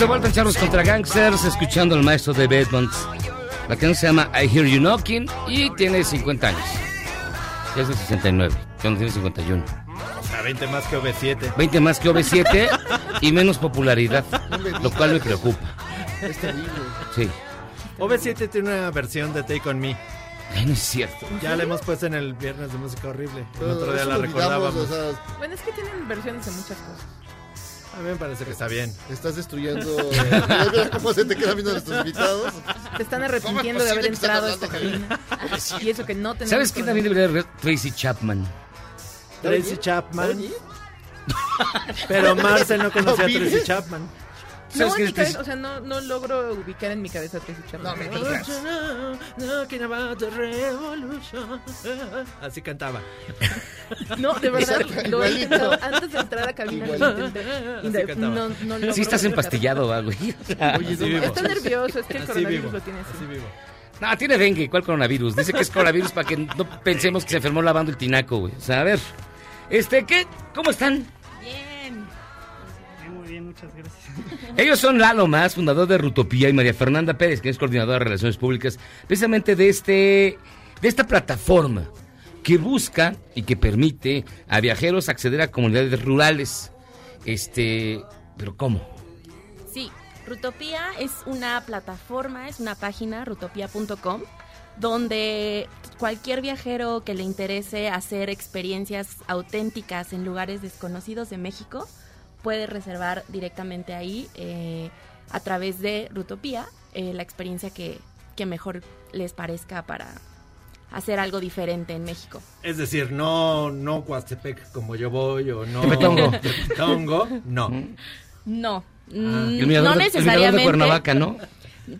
De vuelta en Charlos contra Gangsters, escuchando al maestro de Bedmonds. La canción se llama I Hear You Knocking y tiene 50 años. Es de 69, cuando tiene 51. O sea, 20 más que OV7. 20 más que OV7 y menos popularidad, lo cual me preocupa. Es terrible. Sí. OV7 tiene una versión de Take On Me. Ay, no es cierto. Ya la hemos puesto en el viernes de música horrible. El otro día la recordábamos. o sea, Bueno, es que tienen versiones de muchas cosas. A mí me parece que está bien. Estás destruyendo. Mira, mira cómo se te quedan viendo nuestros invitados. Se están arrepintiendo de haber entrado a esta cabina. Y eso que no tenemos... ¿Sabes quién también debería haber? Tracy Chapman. Tracy Chapman. Pero Marcel no conocía a Tracy. Chapman. No, ¿Sabes quién en es mi cabeza, o sea, no, no logro ubicar en mi cabeza Tracy Chapman. No me digas. Así cantaba. No, de verdad, lo he intentado antes de entrar a cabina. lo intenté. Y no, no logro Sí estás ubicar. empastillado, va, güey. Oye, no. Está nervioso, es que el Así coronavirus vivo. lo tiene así. Así vivo. No, tiene dengue. ¿Cuál coronavirus? Dice que es coronavirus para que no pensemos que se enfermó lavando el tinaco, güey. O sea, a ver. Este, ¿qué? ¿Cómo están? Bien. Muy bien, muchas gracias. Ellos son Lalo Más, fundador de Rutopía, y María Fernanda Pérez, que es coordinadora de Relaciones Públicas, precisamente de, este, de esta plataforma que busca y que permite a viajeros acceder a comunidades rurales. Este, pero ¿cómo? Sí, Rutopía es una plataforma, es una página, rutopía.com, donde cualquier viajero que le interese hacer experiencias auténticas en lugares desconocidos de México puede reservar directamente ahí eh, a través de Rutopía eh, la experiencia que, que mejor les parezca para hacer algo diferente en México. Es decir, no, no Coatepec como yo voy o no. Tepetongo. Tepetongo, no. No, El mm, mirador, no el mirador de necesariamente. Cuernavaca, ¿no?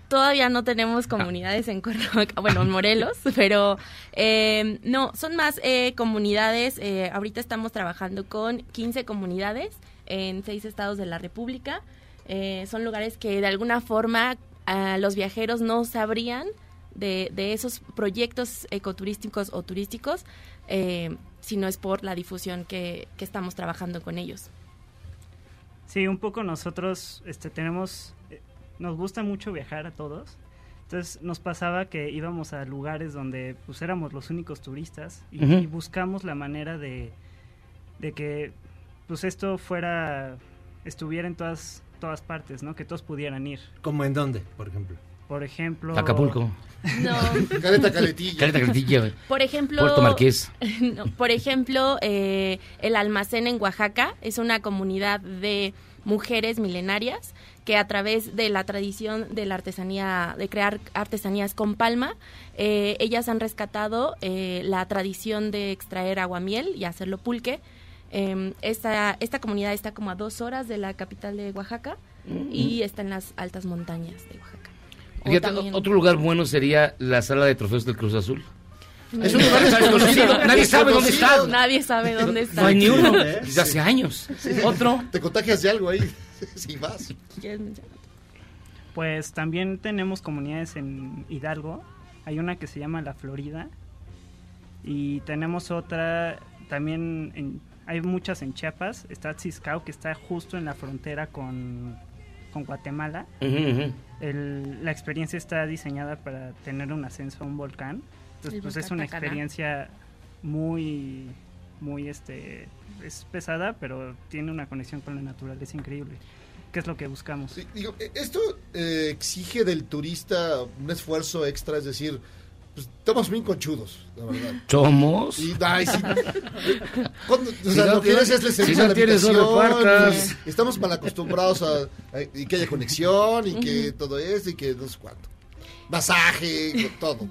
Todavía no tenemos comunidades en Cuernavaca, bueno, en Morelos, pero eh, no, son más eh, comunidades. eh, ahorita estamos trabajando con 15 comunidades en seis estados de la República. Eh, son lugares que de alguna forma ah, los viajeros no sabrían de, de esos proyectos ecoturísticos o turísticos eh, si no es por la difusión que, que estamos trabajando con ellos. Sí, un poco nosotros este, tenemos, eh, nos gusta mucho viajar a todos. Entonces nos pasaba que íbamos a lugares donde pues éramos los únicos turistas y, y buscamos la manera de, de que pues esto fuera, estuviera en todas, todas partes, ¿no? Que todos pudieran ir. ¿Cómo en dónde, por ejemplo? Por ejemplo... Acapulco. No. Caleta Caletilla. Caleta Caletilla. Por ejemplo, Puerto Marqués. No, por ejemplo, eh, el almacén en Oaxaca es una comunidad de mujeres milenarias que a través de la tradición de la artesanía, de crear artesanías con palma, eh, ellas han rescatado eh, la tradición de extraer aguamiel y hacerlo pulque. Em, esta, esta comunidad está como a dos horas de la capital de Oaxaca y está en las altas montañas de Oaxaca. O Fíjate, también- otro lugar bueno sería la sala de trofeos del Cruz Azul. Es un lugar desconocido. Nadie sabe dónde está. Nadie sabe dónde está. No hay ni uno. Desde hace años. Otro. Te contagias de algo ahí. Si vas. ¿Quieres mencionar? Pues también tenemos comunidades en Hidalgo. Hay una que se llama La Florida. Y tenemos otra también, en- hay muchas en Chiapas. Está Tziscao, que está justo en la frontera con, con Guatemala. El- la experiencia está diseñada para tener un ascenso a un volcán. Entonces, El pues es una experiencia muy, muy, este, es pesada, pero tiene una conexión con la naturaleza increíble. ¿Qué es lo que buscamos? Digo, eh, esto eh, exige del turista un esfuerzo extra, es decir, pues estamos bien conchudos, la verdad. ¿Somos? Y, ay, sí. Cuando- o Si sea, no lo que tienes- es les si no la tienes, Estamos mal acostumbrados a, a- y que haya conexión y que todo eso y que no sé cuánto. Masaje, todo.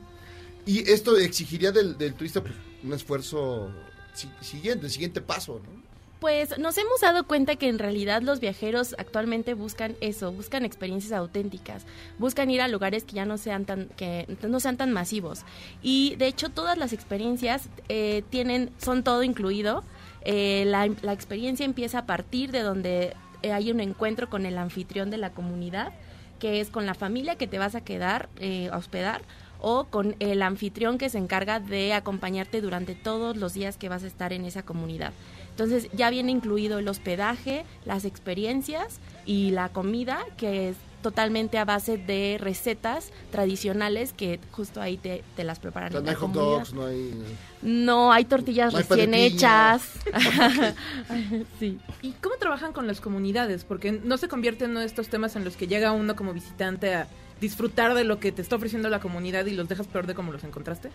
Y esto exigiría del, del turista pues, un esfuerzo si- siguiente, el siguiente paso, ¿no? Pues nos hemos dado cuenta que en realidad los viajeros actualmente buscan eso, buscan experiencias auténticas, buscan ir a lugares que ya no sean tan que no sean tan masivos y de hecho todas las experiencias eh, tienen son todo incluido. Eh, la, la experiencia empieza a partir de donde eh, hay un encuentro con el anfitrión de la comunidad, que es con la familia que te vas a quedar eh, a hospedar o con el anfitrión que se encarga de acompañarte durante todos los días que vas a estar en esa comunidad. Entonces ya viene incluido el hospedaje, las experiencias y la comida, que es totalmente a base de recetas tradicionales que justo ahí te, te las preparan. En no hay hot dogs, no hay... No, hay tortillas No hay recién hechas. sí. ¿Y cómo trabajan con las comunidades? Porque no se convierten en uno de estos temas en los que llega uno como visitante a disfrutar de lo que te está ofreciendo la comunidad y los dejas peor de como los encontraste.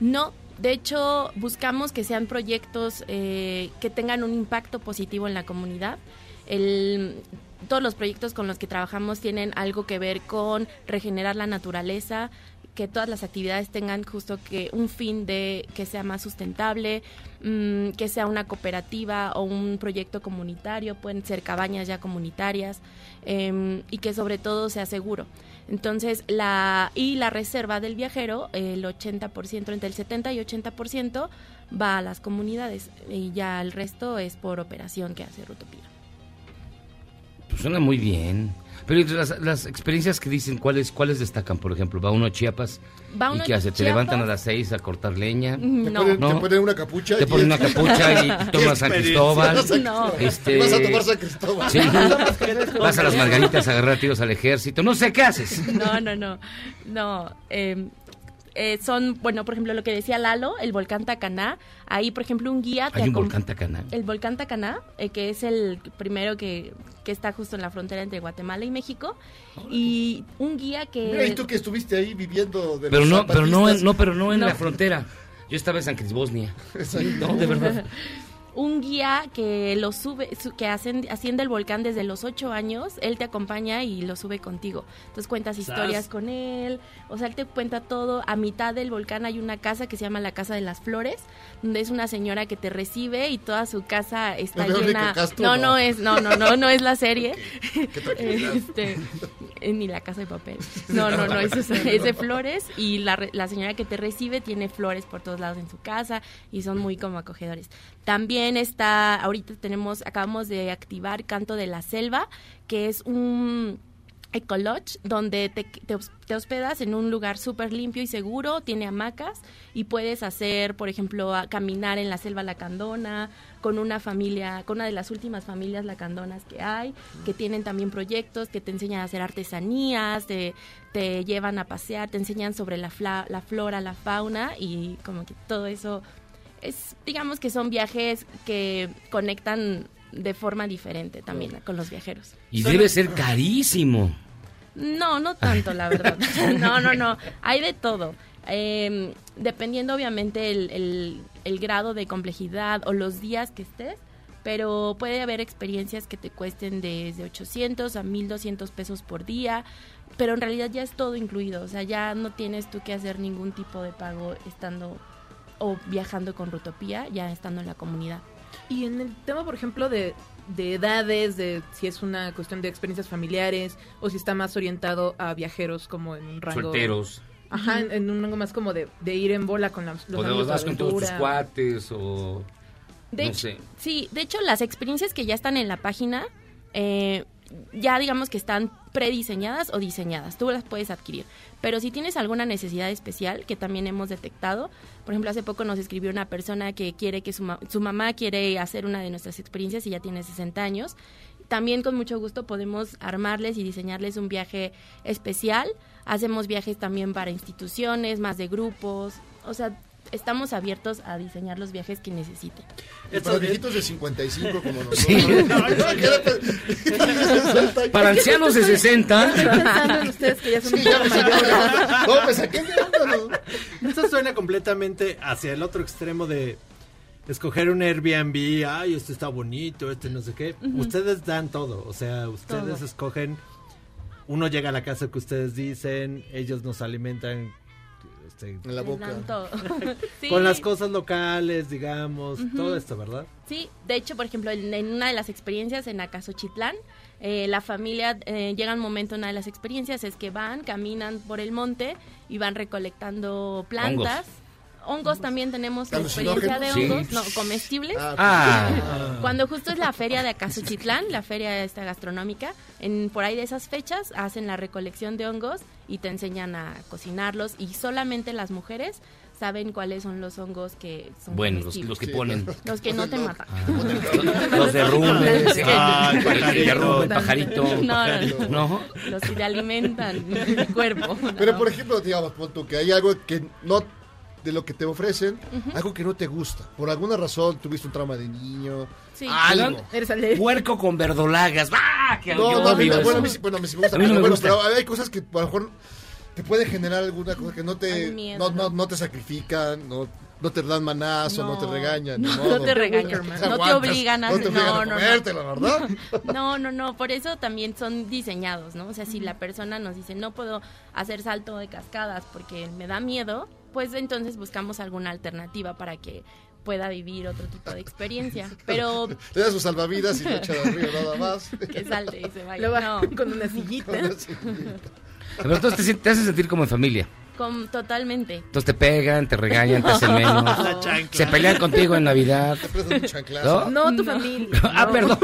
No, de hecho buscamos que sean proyectos eh, que tengan un impacto positivo en la comunidad. El- todos los proyectos con los que trabajamos tienen algo que ver con regenerar la naturaleza, que todas las actividades tengan justo que un fin de que sea más sustentable, mm, que sea una cooperativa o un proyecto comunitario, pueden ser cabañas ya comunitarias em, y que sobre todo sea seguro. Entonces, la y la reserva del viajero, el 80%, entre el 70 y 80% va a las comunidades y ya el resto es por operación que hace Rutopía. Pues suena muy bien. Pero ¿y las, las experiencias que dicen, ¿cuáles, ¿cuáles destacan? Por ejemplo, va uno a Chiapas Va y uno ¿qué a hace? ¿Te Chiapas. levantan a las seis a cortar leña? Mm, Te no. ponen, No. te ponen una capucha. Te y- ponen una capucha y tomas San Cristóbal. No. Este, Vas a tomar San Cristóbal. Sí. Vas a las margaritas a agarrar tiros al ejército. No sé qué haces. No, no, no. No. eh, eh, son, bueno, por ejemplo, lo que decía Lalo, el volcán Tacaná. Ahí, por ejemplo, un guía te Hay un volcán Tacaná. El volcán Tacaná, eh, que es el primero que, que está justo en la frontera entre Guatemala y México. Y un guía que... Mira, y tú que estuviste ahí viviendo de Pero los no, pero no, no, pero no en No. la frontera. Yo estaba en San Crisbosnia. No, de verdad. un guía que lo sube, su- que hacen, asciende el volcán desde los ocho años, él te acompaña y lo sube contigo. Entonces cuentas historias Sas. con él, o sea, él te cuenta todo. A mitad del volcán hay una casa que se llama la Casa de las Flores, donde es una señora que te recibe y toda su casa está ¿Es Verónica llena. Castro? no, No. no es, no, no, no, no es la serie. Qué tranquilidad. Este, eh, ni la casa de papel. No, no, no, eso es, es de flores y la, re- la señora que te recibe tiene flores por todos lados en su casa y son muy como acogedores. También está, ahorita tenemos, acabamos de activar Canto de la Selva, que es un ecolodge donde te, te hos- te hospedas en un lugar súper limpio y seguro, tiene hamacas y puedes hacer, por ejemplo, caminar en la selva lacandona con una familia, con una de las últimas familias lacandonas que hay, que tienen también proyectos que te enseñan a hacer artesanías, te, te llevan a pasear, te enseñan sobre la, fla- la flora, la fauna y como que todo eso es, digamos que son viajes que conectan de forma diferente también con los viajeros. Y debe ser carísimo. No, no tanto, la verdad. No, no, no. Hay de todo. Eh, dependiendo, obviamente, el, el- el grado de complejidad o los días que estés, pero puede haber experiencias que te cuesten desde 800 a 1200 pesos por día, pero en realidad ya es todo incluido. O sea, ya no tienes tú que hacer ningún tipo de pago estando o viajando con Rutopía, ya estando en la comunidad. Y en el tema, por ejemplo, de, de edades, de si es una cuestión de experiencias familiares o si está más orientado a viajeros como en un rango... Solteros. Ajá, en, en un rango más como de, de ir en bola con los, los O de amigos de vas con todos tus cuates o... De no hecho- sé. Sí, de hecho las experiencias que ya están en la página, eh, ya digamos que están prediseñadas o diseñadas, tú las puedes adquirir. Pero si tienes alguna necesidad especial, que también hemos detectado, por ejemplo, hace poco nos escribió una persona que quiere que su, ma- su mamá quiere hacer una de nuestras experiencias y ya tiene 60 años, también con mucho gusto podemos armarles y diseñarles un viaje especial. Hacemos viajes también para instituciones, más de grupos, o sea, estamos abiertos a diseñar los viajes que necesiten. Y para viejitos de 55 como nosotros. Sí. Para ancianos de 60. Estoy pensando en ustedes que ya son Sí. Eso suena completamente hacia el otro extremo de escoger un Airbnb, ay, este está bonito, este no sé qué. Ustedes dan todo, o sea, ustedes Todo. escogen, uno llega a la casa que ustedes dicen, ellos nos alimentan este, En la Les dan todo. Sí. con las cosas locales, digamos, todo esto, ¿verdad? Sí, de hecho, por ejemplo, en, en una de las experiencias en Acasochitlán, eh, la familia eh, llega un momento, una de las experiencias es que van, caminan por el monte y van recolectando plantas. Hongos, también tenemos la experiencia de hongos, Sí. no, comestibles. Ah. Cuando justo es la feria de Acasochitlán, la feria esta gastronómica, en por ahí de esas fechas hacen la recolección de hongos y te enseñan a cocinarlos y solamente las mujeres saben cuáles son los hongos que son Bueno, los, los que ponen. Los que no te matan. Los derrumbes, Sí. ah, el pajarito. derrumbe, el pajarito. No, no, ¿No? Los que te alimentan el cuerpo. Pero ¿no? por ejemplo, digamos, pon tú que hay algo que no de lo que te ofrecen, algo que no te gusta. Por alguna razón tuviste un trauma de niño, Sí. algo. Eres alérgico. Puerco con verdolagas. ¡Ah! Que No, a mí, bueno, a mí bueno, a mí sí me gusta, A mí no pero, me bueno, gusta. pero hay cosas que a lo mejor te puede generar alguna cosa que no te miedo, no, no, ¿no? te sacrifican, no, no te dan manazo, no, No. te regañan. No, no te regañan, no te obligan a- no te obligan no, a no, no. comértelo, ¿verdad? No, no, no, por eso también son diseñados, ¿no? O sea, si la persona nos dice, no puedo hacer salto de cascadas porque me da miedo, pues entonces buscamos alguna alternativa para que pueda vivir otro tipo de experiencia. Pero Le das sus salvavidas y lo echa de arriba nada más. que salte y se vaya. Lo va No, con una sillita. Pero entonces te, te haces sentir como en familia. con, totalmente. Entonces te pegan, te regañan, te hacen menos. La chancla. Se pelean contigo en Navidad. ¿No? No, tu No. familia. Ah, no. perdón.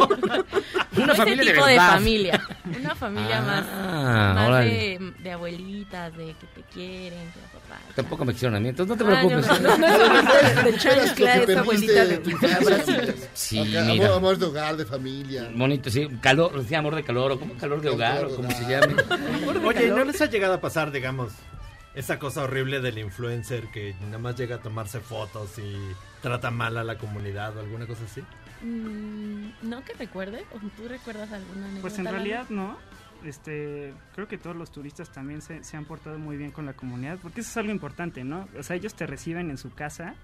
No Una ese familia de tipo de, familia. Una familia más, Ah, más de, de abuelitas, de que te quieren, que. Tampoco me quisieron a mí, entonces no te Ah, no, preocupes. No, no, no es de chancla, esa abuelita de tu. Sí, Acá, mira. amor, amor de hogar, de familia. Bonito, sí. Calor, decía amor de calor, o como calor de hogar, o como se llame. Oye, ¿y ¿no les ha llegado a pasar, digamos, esa cosa horrible del influencer que nada más llega a tomarse fotos y trata mal a la comunidad o alguna cosa así? Mm, no que recuerde, o tú recuerdas alguna anécdota. Pues en realidad no. Este, creo que todos los turistas también se, se han portado muy bien con la comunidad, porque eso es algo importante, ¿no? O sea, ellos te reciben en su casa,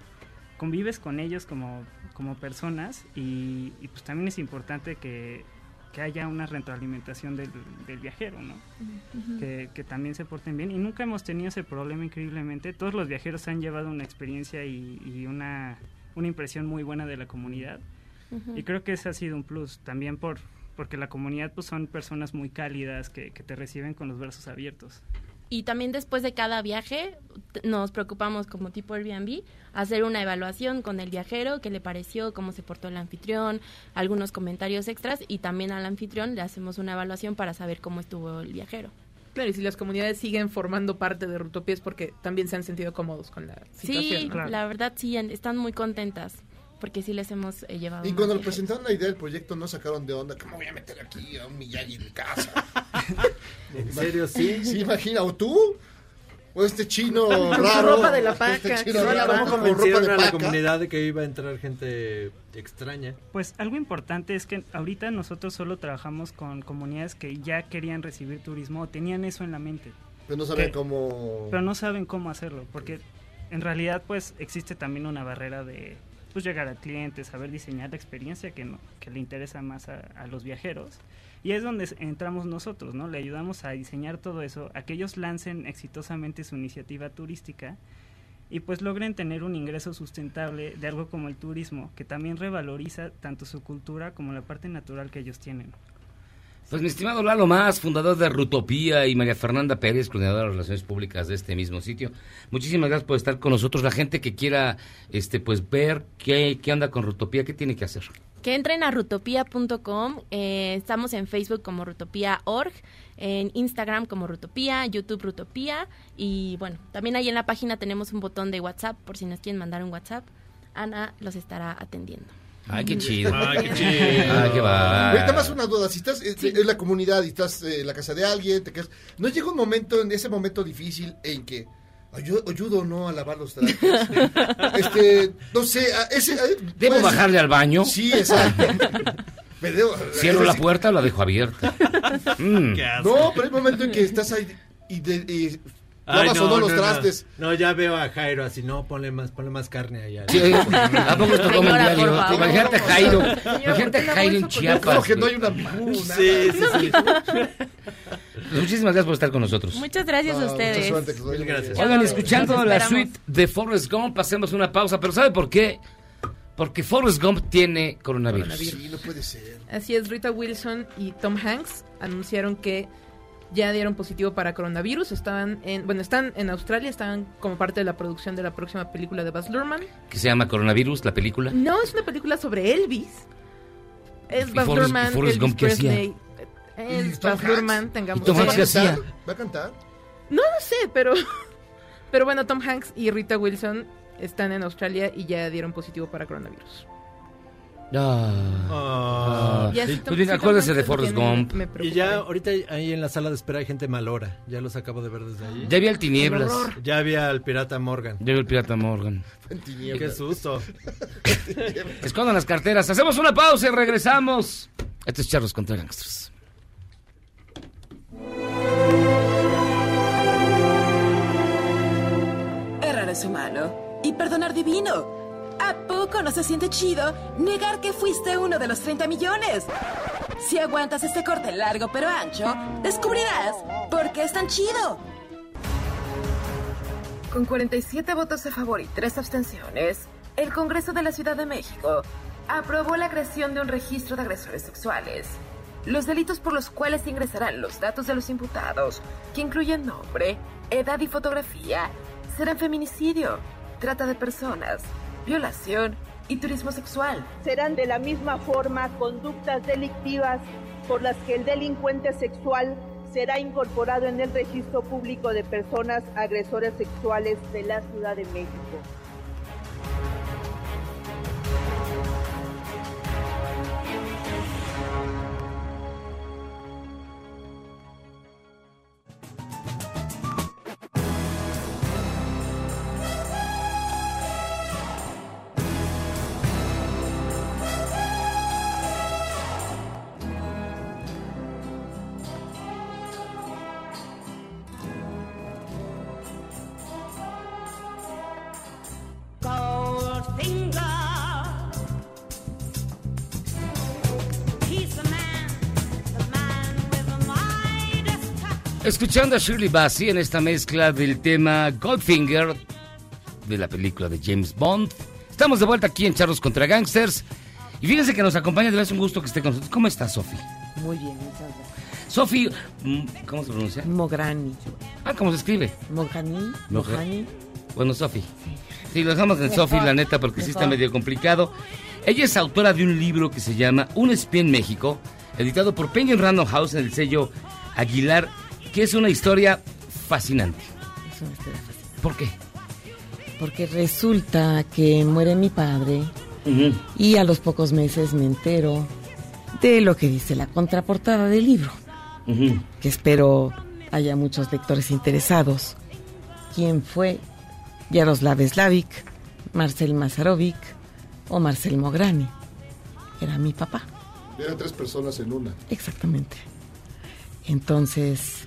convives con ellos como, como personas y, y pues también es importante que, que haya una retroalimentación del, del viajero, ¿no? Que, que también se porten bien y nunca hemos tenido ese problema increíblemente. Todos los viajeros han llevado una experiencia y, y una, una impresión muy buena de la comunidad y creo que ese ha sido un plus también por porque la comunidad pues son personas muy cálidas que, que te reciben con los brazos abiertos. Y también después de cada viaje nos preocupamos como tipo Airbnb hacer una evaluación con el viajero, qué le pareció, cómo se portó el anfitrión, algunos comentarios extras y también al anfitrión le hacemos una evaluación para saber cómo estuvo el viajero. Claro, y si las comunidades siguen formando parte de Rutopía es porque también se han sentido cómodos con la situación. Sí, ¿no? la verdad sí, están muy contentas porque sí les hemos eh, llevado. Y cuando le presentaron la idea del proyecto, no sacaron de onda. ¿Cómo voy a meter aquí a un Miyagi en casa? ¿En serio sí? Sí, imagina, o tú, o este chino raro. ropa de la paca, Este chino no la raro. ¿Cómo ropa convencieron de a la comunidad de que iba a entrar gente extraña? Pues algo importante es que ahorita nosotros solo trabajamos con comunidades que ya querían recibir turismo o tenían eso en la mente. Pero no saben Que- cómo... pero no saben cómo hacerlo, porque en realidad pues existe también una barrera de pues llegar al cliente, saber diseñar la experiencia que, no, que le interesa más a, los viajeros. Y es donde entramos nosotros, ¿no? Le ayudamos a diseñar todo eso, a que ellos lancen exitosamente su iniciativa turística y pues logren tener un ingreso sustentable de algo como el turismo, que también revaloriza tanto su cultura como la parte natural que ellos tienen. Pues mi estimado Lalo Más, fundador de Rutopía, y María Fernanda Pérez, coordinadora de Relaciones Públicas de este mismo sitio. Muchísimas gracias por estar con nosotros. La gente que quiera este pues ver qué, qué anda con Rutopía, ¿qué tiene que hacer? Que entren a rutopía.com, eh, estamos en Facebook como rutopía.org, en Instagram como rutopía, YouTube rutopía y bueno, también ahí en la página tenemos un botón de WhatsApp por si nos quieren mandar un WhatsApp. Ana los estará atendiendo. Ay, qué chido. Ay, qué chido. Ay, qué va. Oye, nada más una duda, si estás en la comunidad y estás eh, en la casa de alguien, te quedas, ¿no llega un momento, en ese momento difícil, en que ayu- ayudo o no a lavar los trastes? este, no sé, a- ese... eh, ¿Debo puedes- bajarle al baño? Sí, exacto. Me debo- ¿Cierro la puerta o la dejo abierta? Mm. No, pero hay un momento en que estás ahí y, de, y Ay, lavas o no los trastes. No, ya veo a Jairo así, no, ponle más, ponle más carne allá. Sí, ¿a poco esto diario? Imagínate a Jairo, imagínate ¿por qué a Jairo en Chiapas. Creo que no hay una... Sí, sí, sí. Muchísimas gracias por estar con nosotros. Muchas gracias a ustedes. Gracias. Oigan, escuchando la suite de Forrest Gump, hacemos una pausa, pero ¿sabe por qué? Porque Forrest Gump tiene coronavirus. Sí, no puede ser. Así es, Rita Wilson y Tom Hanks anunciaron que ya dieron positivo para coronavirus. Estaban en, bueno, están en Australia, estaban como parte de la producción de la próxima película de Baz Luhrmann. Que se llama Coronavirus, la película. No, es una película sobre Elvis. Es ¿Y Baz Forrest- Luhrmann, Forrest Elvis Gump qué hacía? Presley. Es Baz? Luhrmann, tengamos ¿Y Tom Hanks qué hacía? ¿Va a cantar? No lo sé, pero pero bueno, Tom Hanks y Rita Wilson están en Australia y ya dieron positivo para coronavirus. Ah. Sí, Tom acuérdese de Forrest Gump. me Y ya ahorita ahí en la sala de espera hay gente malora. Ya los acabo de ver desde ahí. Ya vi al Tinieblas. Ya había al pirata Morgan. Ya vi al pirata Morgan. Qué susto. Escondan las carteras. Hacemos una pausa y regresamos. Esto es Charlos contra Gangsters. Errar es humano y perdonar divino. ¿A poco no se siente chido negar que fuiste uno de los 30 millones? Si aguantas este corte largo pero ancho, descubrirás por qué es tan chido. Con 47 votos a favor y 3 abstenciones, el Congreso de la Ciudad de México aprobó la creación de un registro de agresores sexuales. Los delitos por los cuales ingresarán los datos de los imputados, que incluyen nombre, edad y fotografía, serán feminicidio, trata de personas, violación y turismo sexual. serán de la misma forma conductas delictivas por las que el delincuente sexual será incorporado en el registro público de personas agresores sexuales de la Ciudad de México. Escuchando a Shirley Bassey en esta mezcla del tema Goldfinger de la película de James Bond. Estamos de vuelta aquí en Charlos contra Gangsters. Y fíjense que nos acompaña, de verdad es un gusto que esté con nosotros. ¿Cómo estás, Sofi? Muy bien, muchas gracias. Sofi, mm, ¿cómo se pronuncia? Mograni. Ah, ¿cómo se escribe? Mogani. Moja- Mojani. Bueno, Sofi. Sí, lo dejamos en Sofi, la neta, porque sí está medio complicado. Ella es autora de un libro que se llama Un espía en México, editado por Penguin Random House en el sello Aguilar, que es una historia fascinante. Es una historia fácil. ¿Por qué? Porque resulta que muere mi padre y a los pocos meses me entero de lo que dice la contraportada del libro, que espero haya muchos lectores interesados. ¿Quién fue Yaroslav Slavik, Marcel Mazarovic o Marcel Mograni? Era mi papá. Eran tres personas en una. Exactamente. Entonces,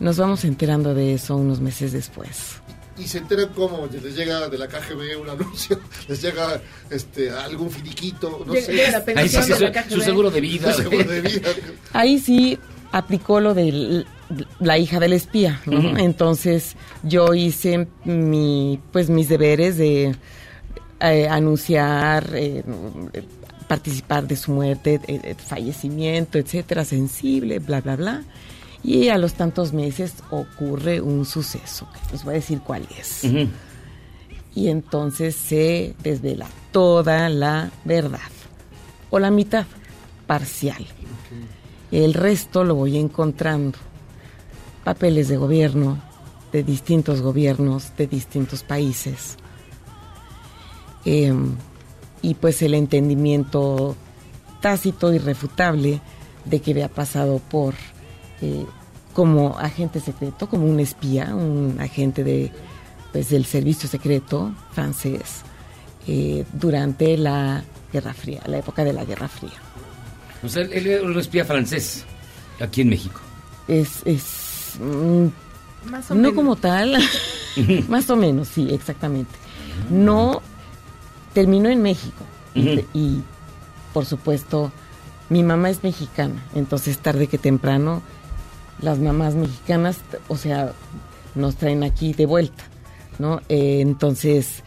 nos vamos enterando de eso unos meses después. Y se enteran cómo les llega de la KGB un anuncio, les llega este algún finiquito, no Llega- sé. llega la pensión Ahí sí, de la su- KGB. su seguro de vida. Su seguro de vida. Ahí sí aplicó lo del la hija del espía, ¿no? Entonces yo hice mi, pues mis deberes de eh, anunciar, eh, participar de su muerte, eh, eh, fallecimiento, etcétera, sensible, bla, bla, bla. Y a los tantos meses ocurre un suceso, que les voy a decir cuál es. Y entonces se desvela toda la verdad, o la mitad, parcial. El resto lo voy encontrando. Papeles de gobierno, de distintos gobiernos, de distintos países. Em, y pues el entendimiento tácito, irrefutable, de que había pasado por eh, como agente secreto, como un espía, un agente de, pues, del servicio secreto francés eh, durante la Guerra Fría, la época de la Guerra Fría. O sea, él era un espía francés, aquí en México. Es, es mm, Más o no menos. como tal, más o menos, sí, exactamente. No terminó en México y, por supuesto, mi mamá es mexicana, entonces tarde que temprano las mamás mexicanas, o sea, nos traen aquí de vuelta, ¿no? Eh, entonces,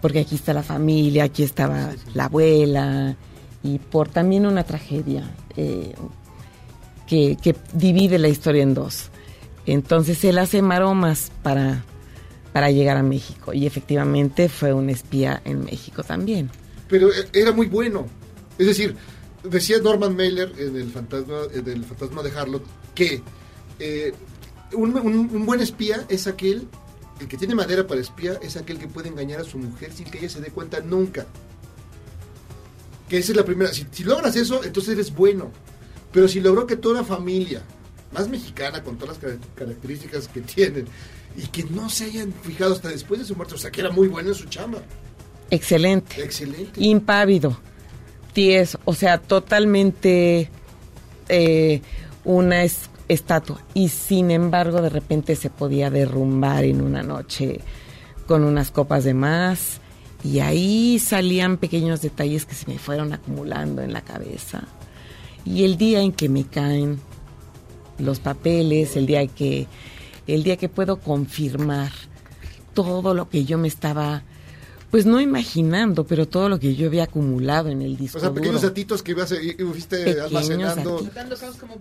porque aquí está la familia, aquí estaba la abuela y por también una tragedia eh, que, que divide la historia en dos. Entonces él hace maromas para, para llegar a México y efectivamente fue un espía en México también. Pero eh, era muy bueno. Es decir, decía Norman Mailer en el fantasma, en el fantasma de Harlot que eh, un, un- un buen espía es aquel, el que tiene madera para espía, es aquel que puede engañar a su mujer sin que ella se dé cuenta nunca. Que esa es la primera. Si, si logras eso, entonces eres bueno. Pero si logró que toda la familia, más mexicana, con todas las car- características que tienen, y que no se hayan fijado hasta después de su muerte, o sea, que era muy bueno en su chamba. Excelente. Excelente. Impávido. Tieso, o sea, totalmente eh, una es- estatua. Y sin embargo, de repente se podía derrumbar en una noche con unas copas de más. Y ahí salían pequeños detalles que se me fueron acumulando en la cabeza. Y el día en que me caen los papeles, el día que, el día que puedo confirmar todo lo que yo me estaba, pues no imaginando, pero todo lo que yo había acumulado en el disco O sea, pequeños duro. datitos que ibas, i- fuiste Pequeños almacenando. datitos. Dando cosas como.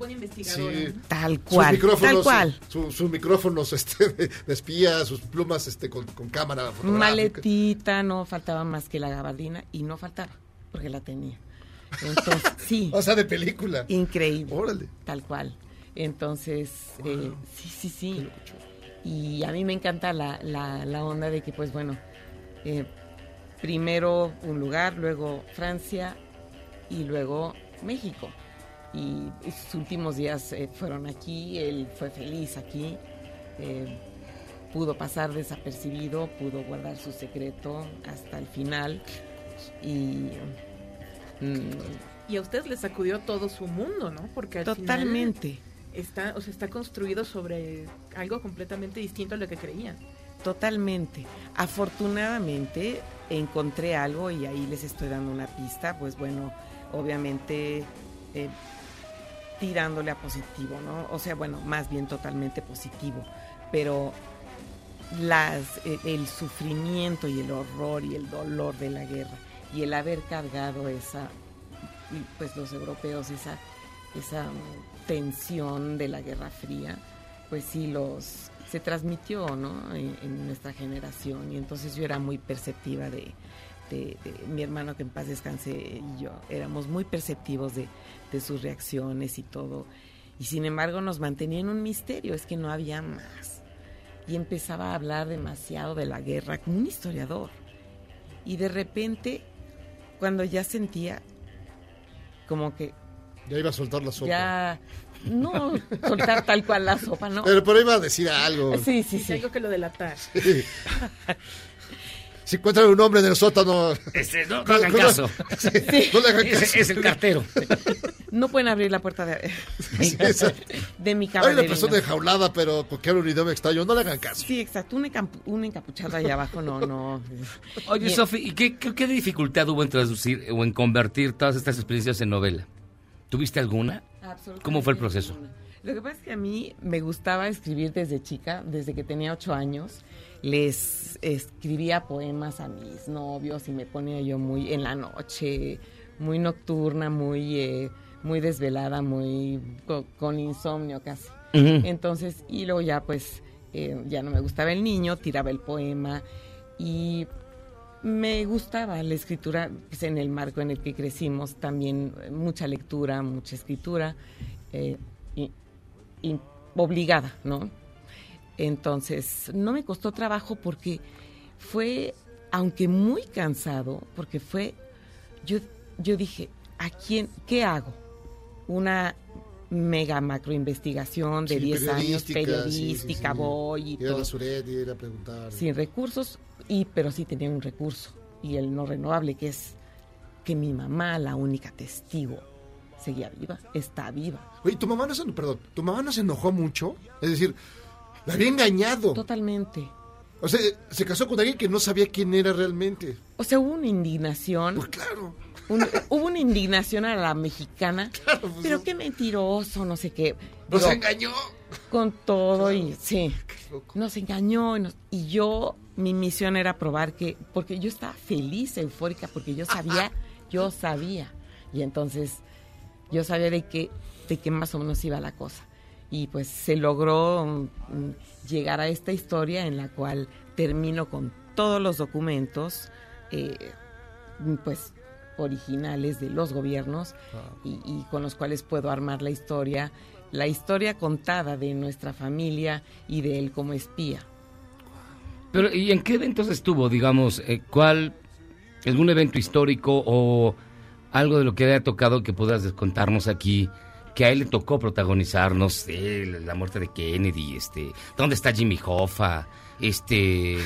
Sí. ¿no? Tal Sus cual, micrófonos, tal cual. su- sus micrófonos este, de, de espía, sus plumas este, con, con cámara. Maletita, no faltaba más que la gabardina y no faltaba, porque la tenía. Entonces, sí. O sea, de película. Increíble. Órale. Tal cual. Entonces, eh, sí, sí, sí. Y a mí me encanta la, la, la onda de que, pues bueno, eh, primero un lugar, luego Francia y luego México. Y sus últimos días eh, fueron aquí, él fue feliz aquí, eh, pudo pasar desapercibido, pudo guardar su secreto hasta el final. Y mm, Y a ustedes les sacudió todo su mundo, ¿no? Porque al Totalmente. final está, o sea, está construido sobre algo completamente distinto a lo que creían. Totalmente. Afortunadamente encontré algo y ahí les estoy dando una pista, pues bueno, obviamente eh, tirándole a positivo, ¿no? O sea, bueno, más bien totalmente positivo, pero las, eh, el sufrimiento y el horror y el dolor de la guerra y el haber cargado esa, pues los europeos, esa, esa tensión de la Guerra Fría, pues sí los se transmitió ¿no? en, en nuestra generación y entonces yo era muy perceptiva de, de- de- mi hermano que en paz descanse y yo éramos muy perceptivos de, de sus reacciones y todo y sin embargo nos mantenía en un misterio es que no había más y empezaba a hablar demasiado de la guerra como un historiador y de repente cuando ya sentía como que Ya iba a soltar la sopa. ya no soltar tal cual la sopa no Pero, pero iba a decir algo. Sí, sí, sí. Algo que lo delatar. Sí. Si encuentran un hombre en el sótano. Este, no, no hagan caso. Sí, no le hagan Es- caso. es el cartero. No pueden abrir la puerta de, de mi Hay una persona enjaulada, pero porque habla un idioma extraño. No le hagan caso. Sí, exacto. Un, un encapuchado ahí abajo, no, no. Oye. Sofi, ¿y qué, qué, qué dificultad hubo en traducir o en convertir todas estas experiencias en novela? ¿Tuviste alguna? Absolutamente ¿Cómo fue el proceso? Lo que pasa es que a mí me gustaba escribir desde chica, desde que tenía ocho años. Les escribía poemas a mis novios y me ponía yo muy en la noche, muy nocturna, muy, eh, muy desvelada, muy co- con insomnio casi. Entonces, y luego ya pues eh, ya no me gustaba el niño, tiraba el poema y me gustaba la escritura pues, en el marco en el que crecimos, también eh, mucha lectura, mucha escritura, eh, obligada, ¿no? Entonces, no me costó trabajo porque fue, aunque muy cansado, porque fue, yo, yo dije, ¿a quién, qué hago? Una mega macro investigación de Sí, 10 años, periodística, sí, sí, voy y Ir a todo la Suret y a preguntar. sin recursos, y pero sí tenía un recurso, y el no renovable, que es que mi mamá, la única testigo, seguía viva, está viva. Oye, tu mamá no se, perdón, tu mamá no se enojó mucho, es decir, la había engañado. Totalmente. O sea, se casó con alguien que no sabía quién era realmente. O sea, hubo una indignación. Pues claro. Un- hubo una indignación a la mexicana. pero qué mentiroso, no sé qué. Nos engañó. Con todo y sí. Nos engañó y, nos- y yo, mi misión era probar que, porque yo estaba feliz, eufórica, porque yo sabía, yo sabía. Y entonces yo sabía de qué, de qué más o menos iba la cosa. Y pues se logró mm, llegar a esta historia en la cual termino con todos los documentos, eh, pues originales de los gobiernos y, y con los cuales puedo armar la historia, la historia contada de nuestra familia y de él como espía. Pero, ¿y en qué eventos estuvo, digamos? eh, ¿Cuál, algún evento histórico o algo de lo que haya tocado que puedas contarnos aquí? Que a él le tocó protagonizar, no sé, la muerte de Kennedy, este, ¿dónde está Jimmy Hoffa? Este,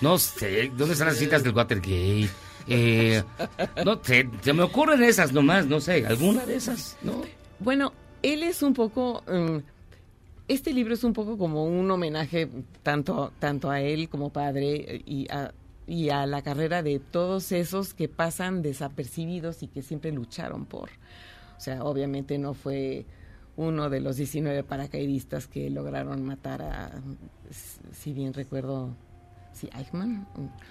no sé, ¿dónde están las citas del Watergate? Eh, no sé, se me ocurren esas nomás, no sé, alguna de esas, ¿no? Bueno, él es un poco... mm, este libro es un poco como un homenaje tanto, tanto a él como padre y a, y a la carrera de todos esos que pasan desapercibidos y que siempre lucharon por. O sea, obviamente no fue uno de los 19 paracaidistas que lograron matar a, si bien recuerdo, sí, Eichmann.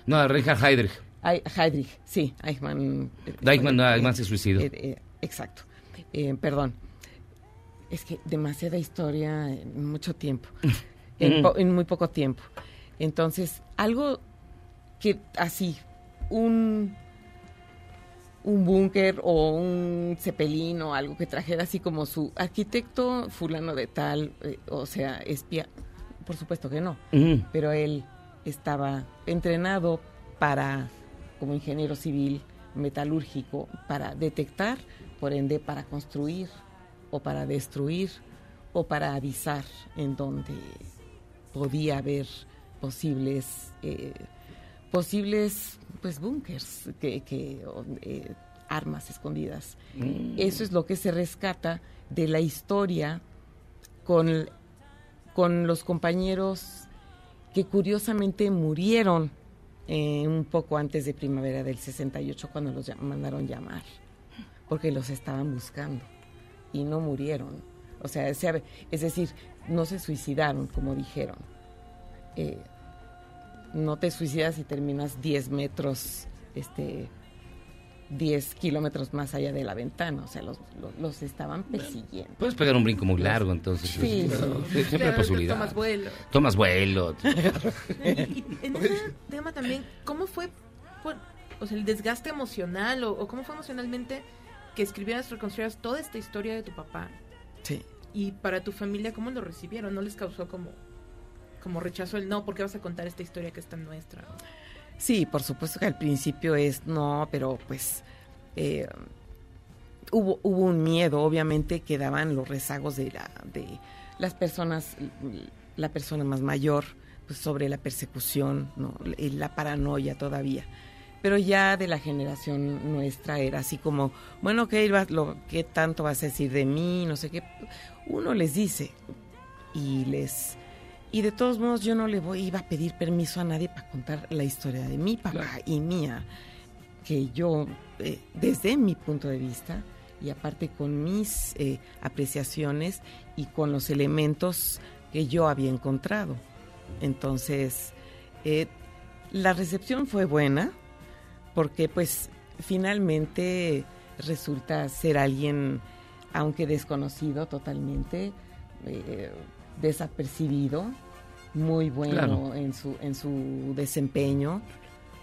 No, Richard Heydrich. Heydrich, sí, Eichmann. eh, Eichmann, no, eh, Eichmann se suicidó. eh, eh, exacto. Eh, perdón. Es que demasiada historia en mucho tiempo. en, po- en muy poco tiempo. Entonces, algo que así, un un búnker o un cepelín o algo que trajera así como su arquitecto fulano de tal, eh, o sea, espía. Por supuesto que no. Pero él estaba entrenado para, como ingeniero civil metalúrgico, para detectar, por ende, para construir o para destruir o para avisar en donde podía haber posibles eh, posibles pues búnkers que, eh, armas escondidas Mm. eso es lo que se rescata de la historia con con los compañeros que curiosamente murieron eh, un poco antes de primavera del 68 cuando los mandaron llamar porque los estaban buscando y no murieron. O sea es decir no se suicidaron como dijeron. Eh, no te suicidas y terminas 10 metros este 10 kilómetros más allá de la ventana o sea los, los, los estaban persiguiendo Puedes pegar un brinco muy largo, entonces. Sí, pues, sí. ¿no? Siempre hay posibilidad. tomas vuelo. Tomas vuelo. Y en ese tema también, ¿cómo fue por- o sea, el desgaste emocional o, o cómo fue emocionalmente que escribieras, reconstruyeras toda esta historia de tu papá? Sí. Y para tu familia, ¿cómo lo recibieron? ¿No les causó como, como rechazo el no? ¿Por qué vas a contar esta historia que es tan nuestra? Sí, por supuesto que al principio es no, pero pues eh, hubo, hubo un miedo, obviamente quedaban los rezagos de, la, de las personas, la persona más mayor, pues sobre la persecución, ¿no? La paranoia todavía. Pero ya de la generación nuestra era así como, bueno, ¿qué, lo, ¿qué tanto vas a decir de mí? No sé qué. Uno les dice y les... Y de todos modos yo no le voy, iba a pedir permiso a nadie para contar la historia de mi papá y mía, que yo, eh, desde mi punto de vista, y aparte con mis eh, apreciaciones y con los elementos que yo había encontrado. Entonces, eh, la recepción fue buena porque pues finalmente resulta ser alguien, aunque desconocido totalmente, desapercibido, muy bueno Claro. en, su, en su desempeño,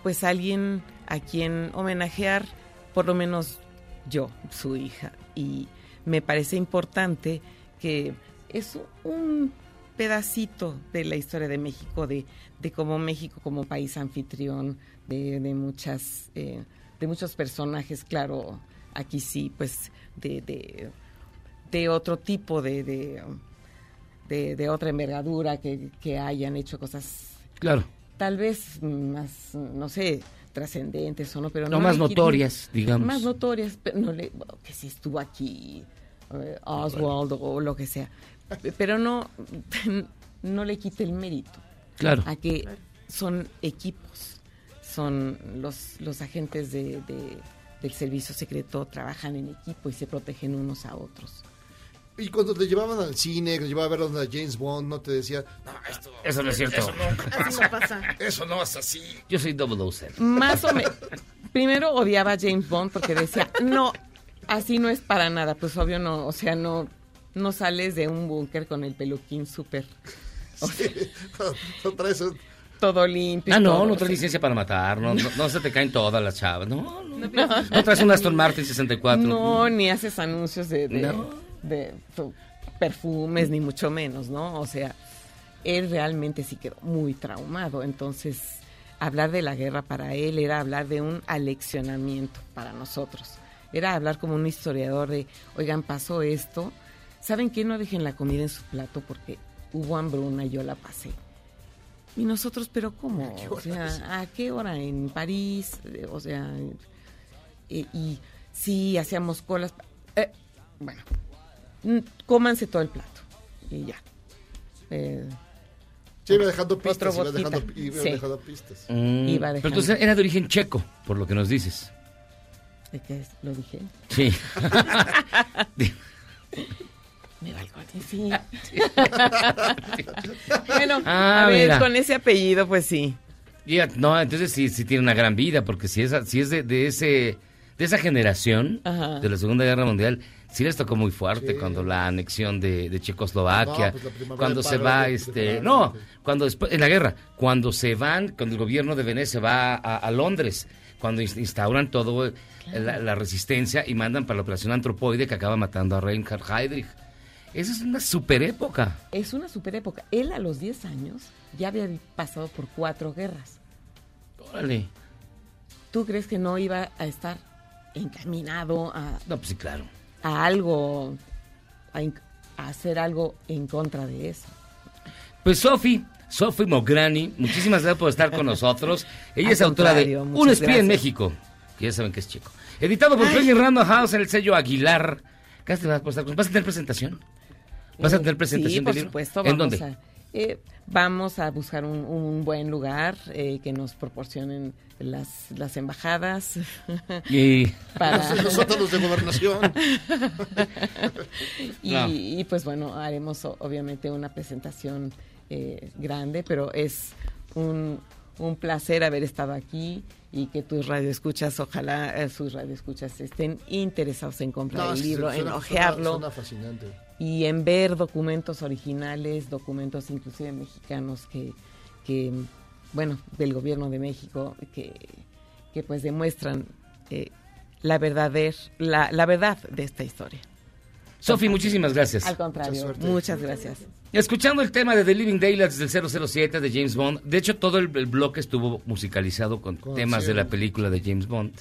pues alguien a quien homenajear, por lo menos yo, su hija. Y me parece importante que es un pedacito de la historia de México, de, de cómo México como país anfitrión, de, de muchas, eh, de muchos personajes, claro, aquí sí, pues de, de, de otro tipo de, de, de, de otra envergadura que, que hayan hecho cosas Claro. tal vez más, no sé, trascendentes o no, pero No, no más notorias, digamos. Más notorias, pero no le, bueno, que si estuvo aquí eh, Oswald o lo que sea, pero no, no le quite el mérito. Claro. A que son equipos, son los, los agentes de, de- del servicio secreto, trabajan en equipo y se protegen unos a otros. Y cuando te llevaban al cine, que te llevaban a ver donde James Bond, no te decía, no, esto, Eso no es cierto. Eso nunca Así no pasa. Eso no es así. Yo soy 007. Más o menos. Primero odiaba a James Bond porque decía, no, así no es para nada. Pues obvio no, o sea, no, no sales de un búnker con el peluquín súper. o sea, No traes un- todo limpio. Ah, no, todo, no o traes sea. licencia para matar, no, no, no se te caen todas las chavas, no, no, no traes un Aston Martin 64. No, ni haces anuncios de, de, No. De perfumes, ni mucho menos, ¿no? O sea, él realmente sí quedó muy traumado. Entonces, hablar de la guerra para él era hablar de un aleccionamiento para nosotros. Era hablar como un historiador de, oigan, pasó esto. ¿Saben qué? No dejen la comida en su plato porque hubo hambruna y yo la pasé. Y nosotros, pero ¿cómo? O sea, ¿a qué hora? En París, Eh, o sea, eh, y sí, hacíamos colas. Eh, bueno, cómanse todo el plato y ya. Eh, Sí, iba dejando pistas, iba dejando, iba Sí. dejando pistas. Mm, Iba pero dejando. entonces era de origen checo, por lo que nos dices. ¿De qué es? ¿Lo dije? Sí. Me valgo sí. bueno, Ah, a ver, mira. con ese apellido, pues sí. Ya, no, entonces sí, sí tiene una gran vida, porque si es, si es de, de ese, de esa generación Ajá. de la Segunda Guerra Mundial, sí les tocó muy fuerte cuando la anexión de, de Checoslovaquia, No, pues cuando se va, este, no, cuando después, en la guerra, cuando se van, cuando el gobierno de Venecia va a, a Londres, cuando ins- instauran todo la, la resistencia y mandan para la operación antropoide que acaba matando a Reinhard Heydrich. Esa es una super época. Es una super época. Él a los 10 años ya había pasado por cuatro guerras. Órale. ¿Tú crees que no iba a estar encaminado a, No, pues sí, claro. A algo, a, a hacer algo en contra de eso? Pues Sofi, Sofi Mograni, muchísimas gracias por estar con nosotros. Ella es autora de Un espía en. México, que ya saben que es chico. Editado por Penny Random House en el sello Aguilar. Gracias por estar con ¿Vas a tener presentación? ¿Vas a tener presentación Sí, por del libro? supuesto. ¿En Vamos dónde? A, eh, vamos a buscar un, un buen lugar eh, que nos proporcionen las, las embajadas. Y- para... Los sótanos de gobernación. y, No. y, pues bueno, haremos obviamente una presentación eh, grande, pero es un, un placer haber estado aquí y que tus radioescuchas, ojalá eh, sus radioescuchas estén interesados en comprar No, el libro, suena- en suena- ojearlo suena fascinante. Y en ver documentos originales, documentos inclusive mexicanos que, que bueno, del gobierno de México, que, que pues demuestran eh, la, verdader, la, la verdad de esta historia. Sofi, muchísimas gracias. Al contrario, muchas gracias. Escuchando el tema de The Living Daylights del 007 de James Bond, de hecho todo el, el bloque estuvo musicalizado con Con temas de la película de James Bond.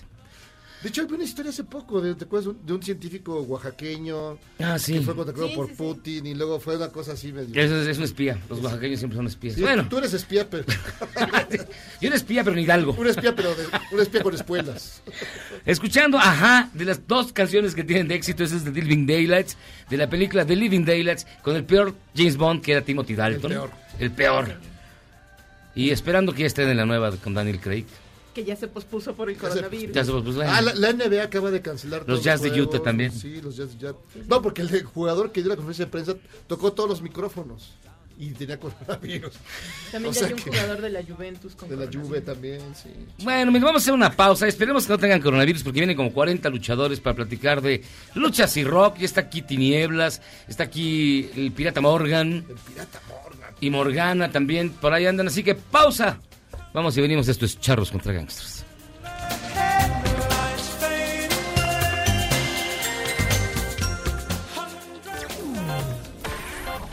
De hecho, hay una historia hace poco, de, ¿te acuerdas? de un científico oaxaqueño Ah, sí. que fue contratado por Putin y luego fue una cosa así medio... Eso es, es un espía, los oaxaqueños siempre son espías. Sí, bueno, Tú eres espía, pero... yo era espía, pero en Hidalgo. un espía, pero de- un espía con espuelas. Escuchando, ajá, de las dos canciones que tienen de éxito, esa es de The Living Daylights, de la película The Living Daylights, con el peor James Bond que era Timothy Dalton. El peor. El peor. Y esperando que ya estén en la nueva con Daniel Craig. Que ya se pospuso por el coronavirus. Ya se pospuso. Ah, la, la NBA acaba de cancelar Los Jazz de. Utah también. Sí, los Jazz de Utah. No, porque el jugador que dio la conferencia de prensa tocó todos los micrófonos y tenía coronavirus. También O ya sea hay un que- jugador de la Juventus con De la. Juve también, sí. Bueno, mira, vamos a hacer una pausa. Esperemos que no tengan coronavirus porque vienen como 40 luchadores para platicar de luchas y rock. Y está aquí Tinieblas, está aquí el Pirata Morgan. El Pirata Morgan. Y Morgana también, por ahí andan. Así que pausa. Vamos y venimos. Esto es Charros contra Gangsters.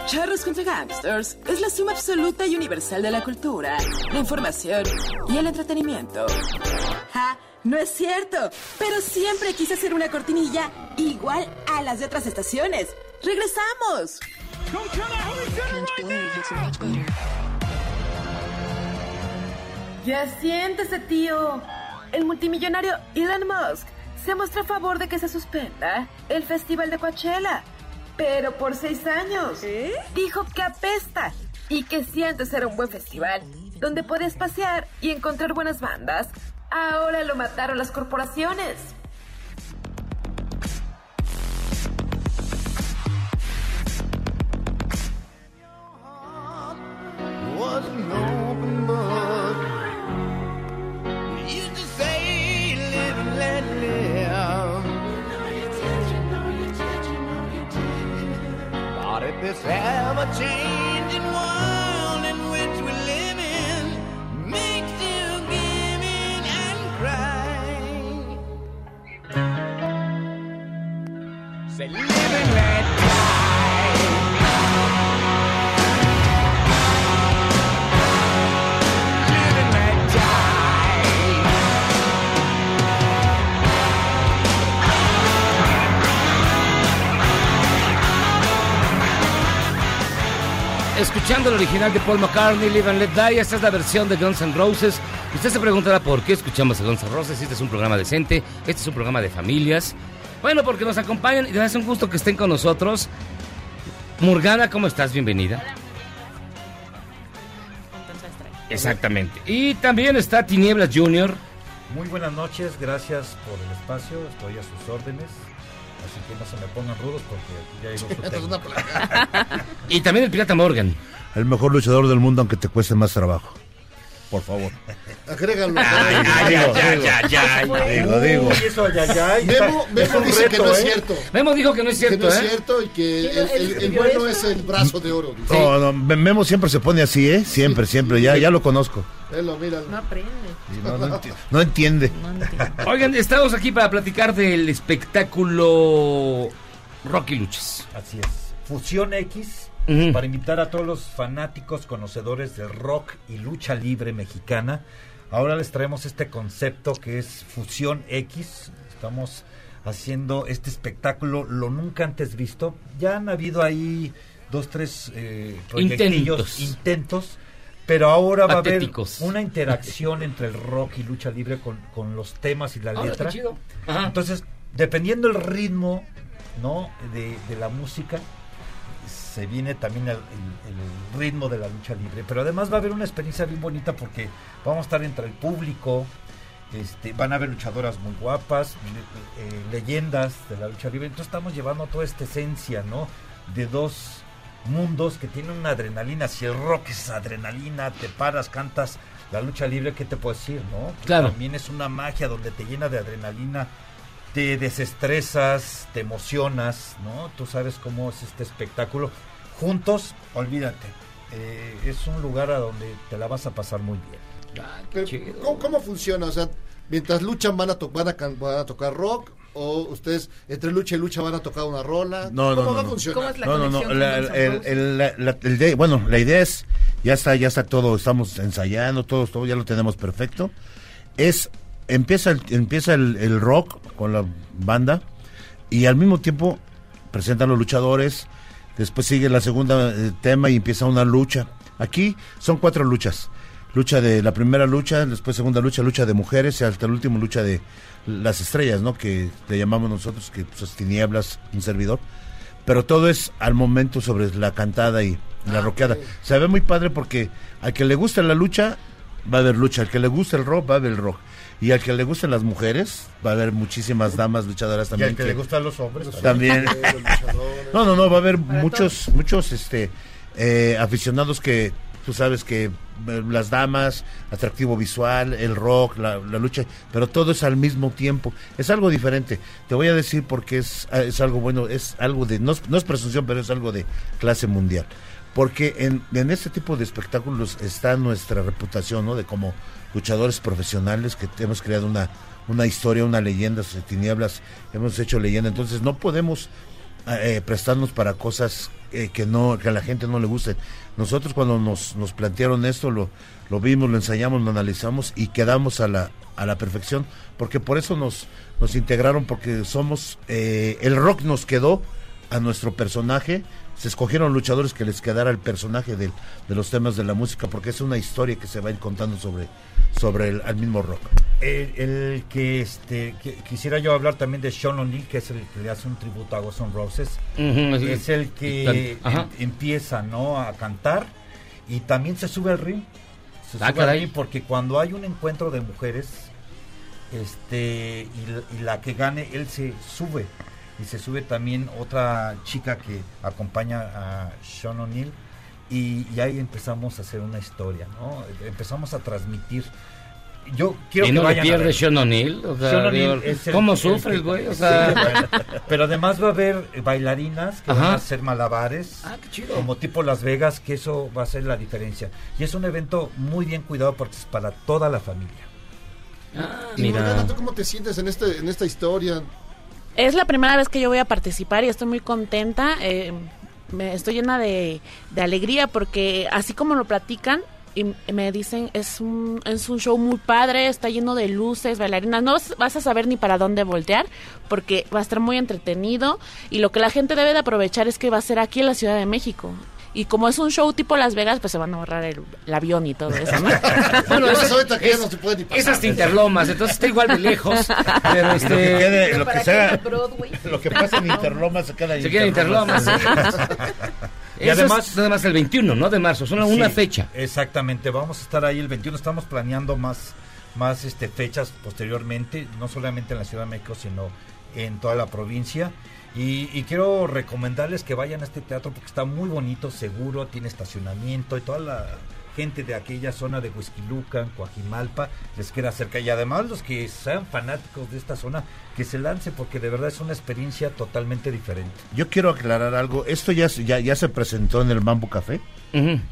Charros contra Gangsters es la suma absoluta y universal de la cultura, la información y el entretenimiento. ¡Ja! No es cierto, pero siempre quise hacer una cortinilla igual a las de otras estaciones. ¡Regresamos! Ya siéntese, tío. El multimillonario Elon Musk se muestra a favor de que se suspenda el Festival de Coachella. Pero por seis años. Dijo que apesta y que si antes era un buen festival donde podías pasear y encontrar buenas bandas, ahora lo mataron las corporaciones. open. But if this ever-changing world in which we live in makes you give in and cry, say, live Escuchando el original de Paul McCartney, Live and Let Die, esta es la versión de Guns N' Roses. Usted se preguntará por qué escuchamos a Guns N' Roses. Este es un programa decente, este es un programa de familias. Bueno, porque nos acompañan y les hace un gusto que estén con nosotros. Morgana, ¿cómo estás? Bienvenida. Exactamente. Y también está Tinieblas Junior. Muy buenas noches, gracias por el espacio, estoy a sus órdenes. Que no se me pongan rudos porque ya llegó su Y también el Pirata Morgan. El mejor luchador del mundo, aunque te cueste más trabajo. Por favor. Agrégalo. Ay, Digo, digo. Memo, Memo dice que no es ¿eh? cierto. Memo dijo que no es cierto, Que no es ¿eh? cierto y que el, ¿Quién el- el escribió bueno es el brazo de oro. No, no, Memo siempre se pone así, ¿eh? Siempre, siempre. Ya, ya lo conozco. Velo, míralo. No aprende. No entiende. Oigan, estamos aquí para platicar del espectáculo Rocky Luchas. Así es. Fusión X, Para invitar a todos los fanáticos conocedores del rock y lucha libre mexicana. Ahora les traemos este concepto que es Fusión X. Estamos haciendo este espectáculo lo nunca antes visto. Ya han habido ahí dos, tres eh, Intentos. intentos, pero ahora Patéticos. va a haber una interacción entre el rock y lucha libre con, con los temas y la Ah, letra. Entonces, dependiendo el ritmo ¿no? de, de la música, se viene también el, el- el ritmo de la lucha libre. Pero además va a haber una experiencia bien bonita porque vamos a estar entre el público, este, van a haber luchadoras muy guapas, le- eh, leyendas de la lucha libre. Entonces estamos llevando toda esta esencia, ¿no? De dos mundos que tienen una adrenalina. Si el rock es adrenalina, te paras, cantas la lucha libre, ¿qué te puedo decir, no? Claro. También es una magia donde te llena de adrenalina, te desestresas, te emocionas, ¿no? Tú sabes cómo es este espectáculo. Juntos, olvídate. eh, es un lugar a donde te la vas a pasar muy bien. Pero, ¿cómo, cómo funciona? O sea, mientras luchan van a, to- van, a can- van a tocar rock o ustedes entre lucha y lucha van a tocar una rola. No, no, ¿Cómo no. va a no. funcionar? No, no, no. La- el- el- la- la- el de- bueno, la idea es, ya está, ya está todo, estamos ensayando, todo, todo ya lo tenemos perfecto. Es, empieza el, empieza el, el rock con la banda y al mismo tiempo presentan los luchadores, después sigue la segunda eh, tema y empieza una lucha. Aquí son cuatro luchas. Lucha de la primera lucha, después segunda lucha, lucha de mujeres y hasta el último lucha de las estrellas, ¿no? Que le llamamos nosotros, que pues, es tinieblas, un servidor. Pero todo es al momento sobre la cantada y la rockeada. Se ve muy padre porque al que le gusta la lucha, va a haber lucha. Al que le guste el rock, va a haber rock. Y al que le gusten las mujeres, va a haber muchísimas damas luchadoras Y también. al que le gustan los hombres. También. No, no, no, va a haber muchos, muchos este, eh, aficionados que tú sabes que eh, las damas, atractivo visual, el rock, la, la lucha, pero todo es al mismo tiempo. Es algo diferente. Te voy a decir porque es, ah, es algo bueno, es algo de, no, es- no es presunción, pero es algo de clase mundial. Porque en, en este tipo de espectáculos está nuestra reputación, ¿no? De como luchadores profesionales que hemos creado una, una historia, una leyenda, de tinieblas, hemos hecho leyenda. Entonces no podemos eh, prestarnos para cosas eh, que no que a la gente no le gusten. Nosotros cuando nos, nos plantearon esto lo, lo vimos, lo ensayamos, lo analizamos y quedamos a la, a la perfección, porque por eso nos, nos integraron, porque somos, eh, el rock nos quedó a nuestro personaje, se escogieron luchadores que les quedara el personaje del- de los temas de la música, porque es una historia que se va a ir contando sobre, sobre el, mismo rock. El, el que este que- quisiera yo hablar también de Sean O'Neill, que es el que le hace un tributo a Guns N' Roses. Así es es. el que em- empieza ¿no? a cantar y también se sube al ring. Se Ah, sube al caray. ring porque cuando hay un encuentro de mujeres este y la que gane, él se sube. Y se sube también otra chica que acompaña a Sean O'Neill. Y, y ahí empezamos a hacer una historia, ¿no? Empezamos a transmitir. Yo quiero y que no le vayan pierde. Sean O'Neill. O sea, Sean O'Neill digo, es el- ¿Cómo el sufres, que- güey? O Sí, sea, bueno. Pero además va a haber bailarinas que Ajá. van a hacer malabares. Ah, qué chido. Como tipo Las Vegas, que eso va a ser la diferencia. Y es un evento muy bien cuidado porque es para toda la familia. Y Morgana, ¿tú cómo te sientes en, este, en esta historia? Es la primera vez que yo voy a participar y estoy muy contenta. eh, me estoy llena de, de alegría porque así como lo platican y me dicen es un, es un show muy padre, está lleno de luces, bailarinas, no vas- a saber ni para dónde voltear porque va a estar muy entretenido y lo que la gente debe de aprovechar es que va a ser aquí en la Ciudad de México. Y como es un show tipo Las Vegas, pues se van a ahorrar el, el avión y todo eso, ¿no? Bueno, es- ahorita que ya es- no se puede ni pasar. es hasta Interlomas, entonces está igual de lejos. Pero este. lo que quede, lo que sea, lo que pasa en Interlomas se queda en Se queda en Interlomas. Y además- además, nada más el 21, ¿no? De marzo, solo una Sí, fecha. Exactamente, vamos a estar ahí el 21. Estamos planeando más, más este, fechas posteriormente, no solamente en la Ciudad de México, sino en toda la provincia. Y, y quiero recomendarles que vayan a este teatro porque está muy bonito, seguro, tiene estacionamiento y toda la gente de aquella zona de Huizquilucan, Coajimalpa, les queda cerca. Y además los que sean fanáticos de esta zona, que se lancen porque de verdad es una experiencia totalmente diferente. Yo quiero aclarar algo. Esto ya, se- ya, ya se presentó en el Mambo Café.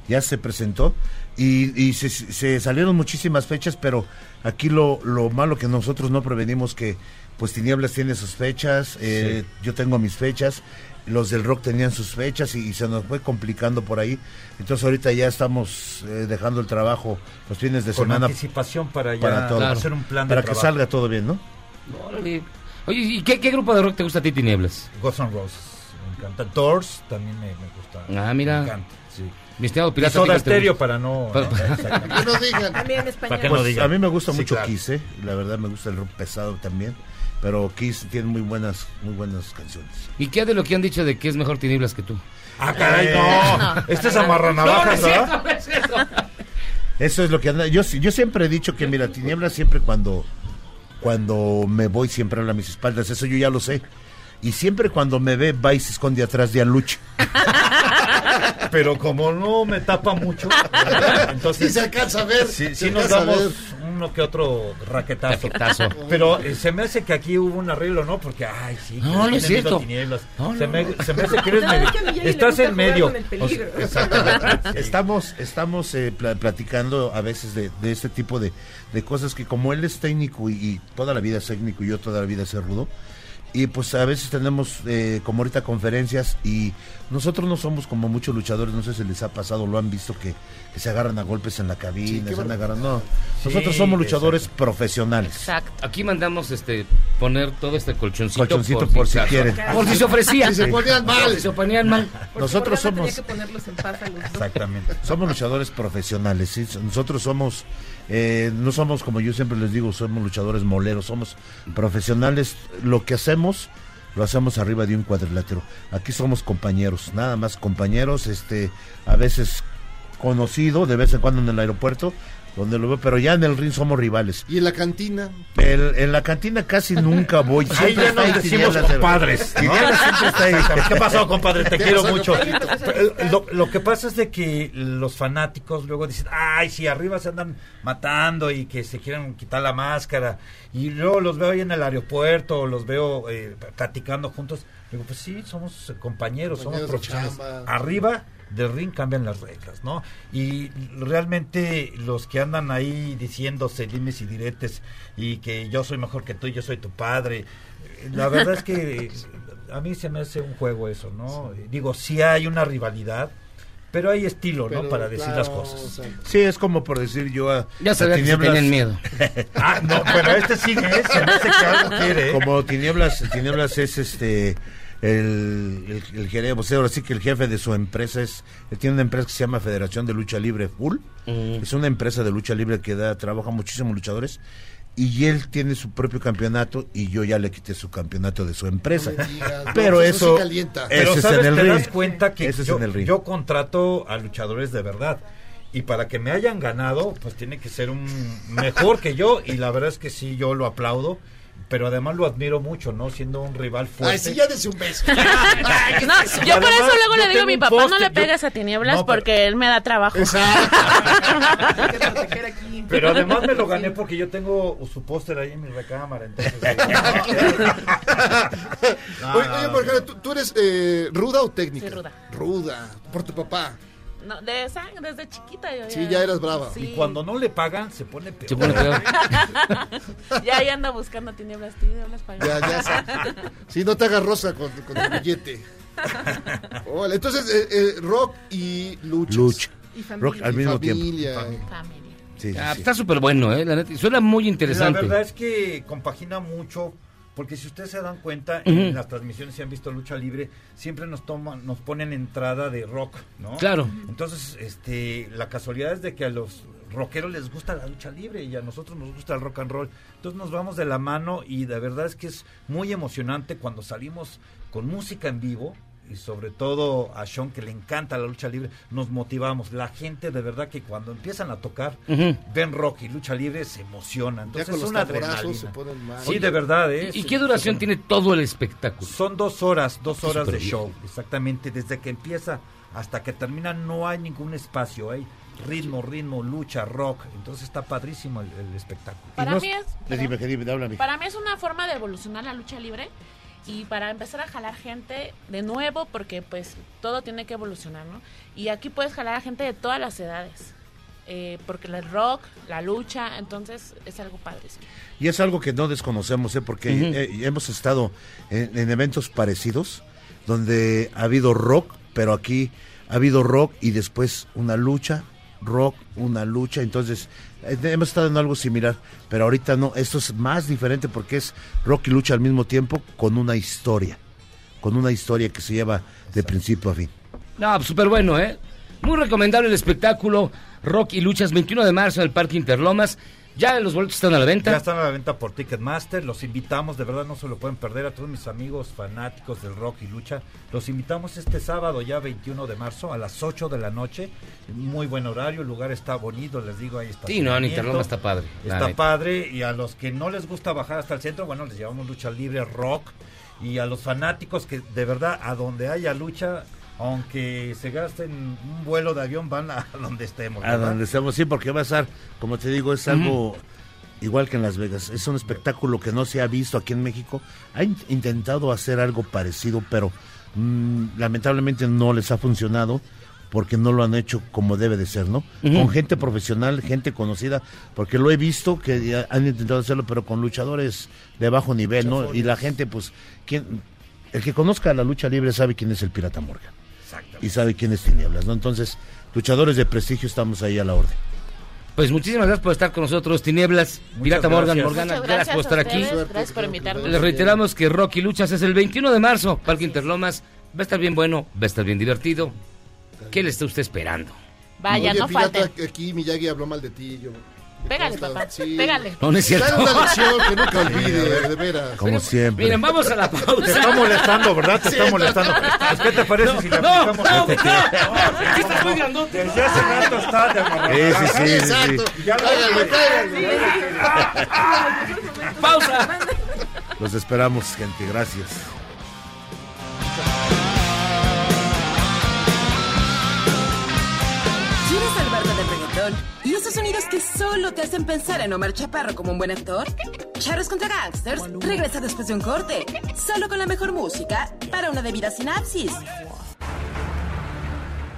Ya se presentó. Y, y se, se salieron muchísimas fechas, pero aquí lo, lo malo que nosotros no prevenimos que pues Tinieblas tiene sus fechas, eh, yo tengo mis fechas, los del rock tenían sus fechas y, y se nos fue complicando por ahí. Entonces ahorita ya estamos eh, dejando el trabajo los fines de Con semana anticipación para ya para todo. hacer un plan de para que trabajo. salga todo bien, ¿no? Órale. Oye, ¿y qué, qué grupo de rock te gusta a ti, Tinieblas? Guns N' Roses, me encanta. Doors también me, me gusta. Ah, mira. Me encanta, sí. Mi estimado pirata. Soda gusta. para no... Para- ¿no? Exactamente. Que no digan. También en español. Para que no Pues, digan. a mí me gusta Sí, mucho claro. Kiss, ¿eh? la verdad me gusta el rock pesado también, pero Kiss tiene muy buenas, muy buenas canciones. ¿Y qué de lo que han dicho de que es mejor Tinieblas que tú? Ah, caray, Eh, no. Este es amarranavajas, No, no es ¿verdad? cierto, no es cierto. Eso es lo que anda. Yo, yo siempre he dicho que, mira, Tinieblas siempre cuando, cuando me voy siempre habla a mis espaldas, eso yo ya lo sé. Y siempre cuando me ve, va y se esconde atrás de Aluche. Pero como no me tapa mucho, entonces... Sí se alcanza a ver, Sí, sí nos damos uno que otro raquetazo. Raquetazo. Pero eh, se me hace que aquí hubo un arreglo, ¿no? Porque, ay, sí. que No, no es cierto. No, se, no, me, no. se me hace que eres No, medio... es que Estás en medio. O sea, exactamente. sí. Estamos, estamos eh, pla- platicando a veces de, de este tipo de, de cosas que como él es técnico y, y toda la vida es técnico y yo toda la vida soy rudo, y pues a veces tenemos eh, como ahorita conferencias y nosotros no somos como muchos luchadores, no sé si les ha pasado, lo han visto que, que se agarran a golpes en la cabina, se han barbaridad. agarrado, no, Sí, nosotros somos exacto. luchadores profesionales. Exacto. Aquí mandamos este poner todo este colchoncito, Colchoncito por si acaso. quieren. Por si se ofrecía. Si se ponían mal. Si se ponían mal. Porque Nosotros somos- Tenía que ponerlos en paz a los dos. Exactamente. Somos luchadores profesionales, ¿sí? nosotros somos, eh, no somos como yo siempre les digo, somos luchadores moleros, somos profesionales, lo que hacemos lo hacemos arriba de un cuadrilátero. Aquí somos compañeros, nada más compañeros, este, a veces conocido, de vez en cuando en el aeropuerto, donde lo veo, pero ya en el ring somos rivales. ¿Y en la cantina? El- en la cantina casi nunca voy. Ahí Siempre ya está nos ahí decimos compadres. ¿no? Ahí. ¿Qué pasó, compadre? Te ¿Qué quiero mucho. Pero Lo, lo que pasa es de que los fanáticos luego dicen, ay, si arriba se andan matando y que se quieren quitar la máscara. Y luego los veo ahí en el aeropuerto, los veo eh, platicando juntos. Digo, pues sí, somos eh, compañeros, somos Compañeros de profesionales. Arriba del ring cambian las reglas, ¿no? Y realmente los que andan ahí diciéndose limes y diretes y que yo soy mejor que tú y yo soy tu padre, la verdad es que a mí se me hace un juego eso, ¿no? Digo, sí hay una rivalidad, pero hay estilo, ¿no? Para decir claro, las cosas. Sí, es como por decir yo a. Ya a sabía que se miedo. ah, no, pero este sigue, ¿eh? se me hace que algo quiere. Como Tinieblas, Tinieblas es este. El, el, el sea, ahora sí que el jefe de su empresa es, él tiene una empresa que se llama Federación de Lucha Libre Full, es una empresa de lucha libre que da, trabaja muchísimos luchadores, y él tiene su propio campeonato y yo ya le quité su campeonato de su empresa. No me digas, no, Pero pues eso eso, sí calienta. Pero ese es sabes, en el te ring. das cuenta que yo, yo contrato a luchadores de verdad. Y para que me hayan ganado, pues tiene que ser un mejor que yo. Y la verdad es que sí, yo lo aplaudo. Pero además lo admiro mucho, ¿no? Siendo un rival fuerte. Ay, sí, ya dese un beso. No, yo por eso luego le digo a mi papá, no le pegas a tinieblas No, pero- porque él me da trabajo. Pero además me lo gané porque yo tengo su póster ahí en mi recámara. Entonces, No, oye, no, oye, Margarita, ¿tú, tú eres eh, ruda o técnica? Sí, ruda. Ruda, por tu papá. No, de sangre, desde chiquita yo Sí, ya eras brava. Sí. Y cuando no le pagan, se pone peor. Se pone peor. ya ahí anda buscando tinieblas, tinieblas para Ya, ya. Sí, no te hagas rosa con, con el billete. Órale, entonces, eh, eh, rock y luchas. Lucha. Y Rock al mismo familia. tiempo. Familia. Sí, sí, Ah, sí. Está súper bueno, ¿eh? La neta, y suena muy interesante. La verdad es que compagina mucho, porque si ustedes se dan cuenta, en las transmisiones, si han visto lucha libre, siempre nos toman, nos ponen entrada de rock, ¿no? Claro. Entonces, este, la casualidad es de que a los rockeros les gusta la lucha libre y a nosotros nos gusta el rock and roll. Entonces nos vamos de la mano y la verdad es que es muy emocionante cuando salimos con música en vivo. Y sobre todo a Sean que le encanta la lucha libre, nos motivamos. La gente de verdad que cuando empiezan a tocar, ven rock y lucha libre, se emociona. Entonces con es una adrenalina. se ponen mal. Sí, Oye, de verdad, ¿eh? ¿Y qué duración sí, tiene todo el espectáculo? Son dos horas, dos horas de show, exactamente. Desde que empieza hasta que termina no hay ningún espacio, hay ritmo, ritmo, lucha, rock. Entonces está padrísimo el, el espectáculo. Para no- mí es- dime, dime. Para mí es una forma de evolucionar la lucha libre y para empezar a jalar gente de nuevo porque pues todo tiene que evolucionar, ¿no? Y aquí puedes jalar a gente de todas las edades. eh, porque el rock, la lucha, entonces es algo padre. sí. Y es algo que no desconocemos, ¿eh? porque eh, hemos estado en, en eventos parecidos, donde ha habido rock, pero aquí ha habido rock y después una lucha, rock, una lucha, entonces eh, hemos estado en algo similar, pero ahorita no, esto es más diferente porque es rock y lucha al mismo tiempo con una historia, con una historia que se lleva de principio a fin. No, pues, súper bueno, ¿eh? Muy recomendable el espectáculo Rock y Luchas, 21 de marzo en el Parque Interlomas. Ya los boletos están a la venta. Ya están a la venta por Ticketmaster, los invitamos, de verdad no se lo pueden perder a todos mis amigos fanáticos del rock y lucha. Los invitamos este sábado ya 21 de marzo a las 8 de la noche. Muy buen horario, el lugar está bonito, les digo, ahí está. Sí, no, en Interlomas está padre, Está padre y a los que no les gusta bajar hasta el centro, bueno, les llevamos lucha libre, rock. Y a los fanáticos que de verdad a donde haya lucha, aunque se gasten un vuelo de avión, van a donde estemos. A donde estemos, sí, porque va a estar, como te digo, es algo igual que en Las Vegas. Es un espectáculo que no se ha visto aquí en México. Ha in- intentado hacer algo parecido, pero mm, lamentablemente no les ha funcionado porque no lo han hecho como debe de ser, ¿no? Con gente profesional, gente conocida, porque lo he visto que han intentado hacerlo, pero con luchadores de bajo nivel, ¿no? Y la gente, pues, ¿quién? el que conozca la lucha libre sabe quién es el Pirata Morgan y sabe quién es Tinieblas, ¿no? Entonces, luchadores de prestigio estamos ahí a la orden. Pues muchísimas gracias por estar con nosotros, Tinieblas, Pirata Morgan, gracias. Morgana, gracias, por estar aquí. Gracias por invitarnos. Les reiteramos que Rock y Luchas es el 21 de marzo, Parque Interlomas. Va a estar bien bueno, va a estar bien divertido. ¿Qué le está usted esperando? Vaya, Oye, no pirata, falten. que aquí Miyagi habló mal de ti. Yo... Pégale, papá. sí. Pégale. No, no es cierto. Dale una lección que nunca olvide, de veras. Como siempre. Miren, vamos a la pausa. Te está molestando, ¿verdad? Te está molestando. no. ¿Qué te parece si le No, aplicamos no, este? no, estás muy grandote. Desde hace rato está de. Sí, sí, sí, Exacto. sí. Ya. Pausa. Los esperamos, gente. Gracias. Esos sonidos que solo te hacen pensar en Omar Chaparro como un buen actor? Charros contra Gangsters regresa después de un corte, solo con la mejor música para una debida sinapsis.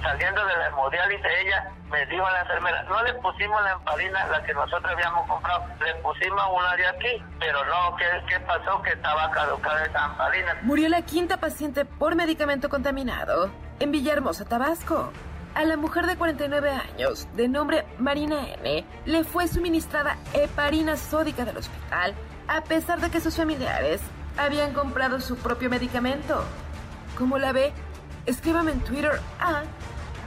Saliendo de la hemodiálisis, ella me dijo a la enfermera, no le pusimos la empalina, la que nosotros habíamos comprado, le pusimos una de aquí, pero no, ¿qué, qué pasó? Que estaba caducada esa empalina. Murió la quinta paciente por medicamento contaminado en Villahermosa, Tabasco. A la mujer de 49 años, de nombre Marina N., le fue suministrada heparina sódica del hospital, a pesar de que sus familiares habían comprado su propio medicamento. ¿Cómo la ve? Escríbame en Twitter a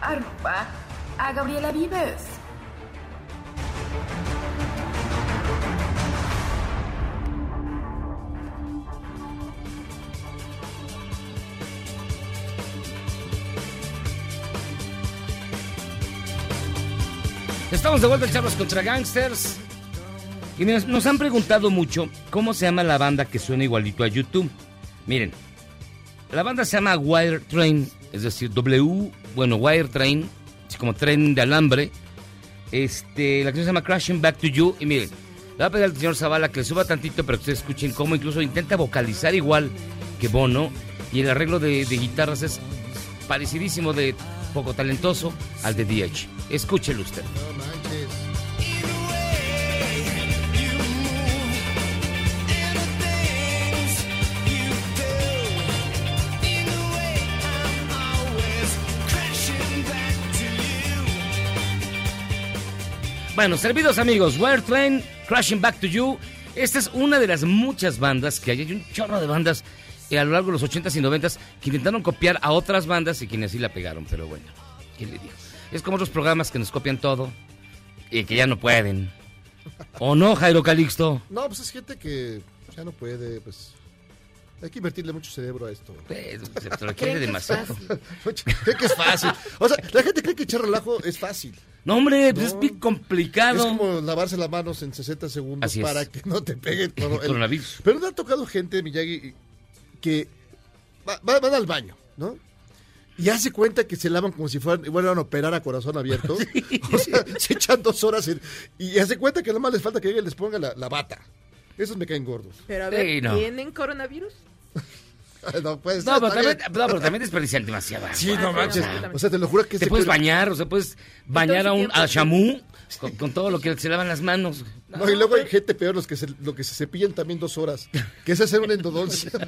arroba a Gabriela Vives. Estamos de vuelta en Charlos contra Gangsters. Y nos han preguntado mucho cómo se llama la banda que suena igualito a YouTube. Miren, la banda se llama Wire Train, es decir, W, bueno, Wire Train, así como tren de alambre. Este, la canción se llama Crashing Back to You. Y miren, le voy a pedir al señor Zavala que le suba tantito para que ustedes escuchen cómo incluso intenta vocalizar igual que Bono. Y el arreglo de, de guitarras es parecidísimo de poco talentoso al de DH. Escúchelo usted. Bueno, servidos amigos, Wire Train, Crashing Back to You. Esta es una de las muchas bandas que hay. Hay un chorro de bandas a lo largo de los 80s y 90s que intentaron copiar a otras bandas y quienes sí la pegaron. Pero bueno, ¿quién le dijo? Es como otros programas que nos copian todo y que ya no pueden. ¿O no, Jairo Calixto? No, pues es gente que ya no puede, pues. Hay que invertirle mucho cerebro a esto. Pues, se te lo quiere demasiado. cree que es fácil. O sea, la gente cree que echar relajo es fácil. No, hombre, pues No. es bien complicado. Es como lavarse las manos en 60 segundos Así es. para que no te pegue el, coro- el- Coronavirus. Pero me ha tocado gente, Miyagi, que va- va- van al baño, ¿no? Y hace cuenta que se lavan como si fueran, fueran a operar a corazón abierto. O sea, se echan dos horas en- y hace cuenta que nomás les falta que alguien les ponga la, la bata. Esos me caen gordos. Pero a ver, Sí, no. ¿tienen coronavirus? No, pues, No, pero también, no, pero también desperdician demasiado. Sí, no O manches. sea, O sea, te lo juro que Te se puedes puede- bañar, o sea, puedes bañar a un a sí. Con, con todo lo que se lavan las manos. No, y luego hay gente peor, los que se, lo que se cepillan también dos horas, que es hacer una endodoncia.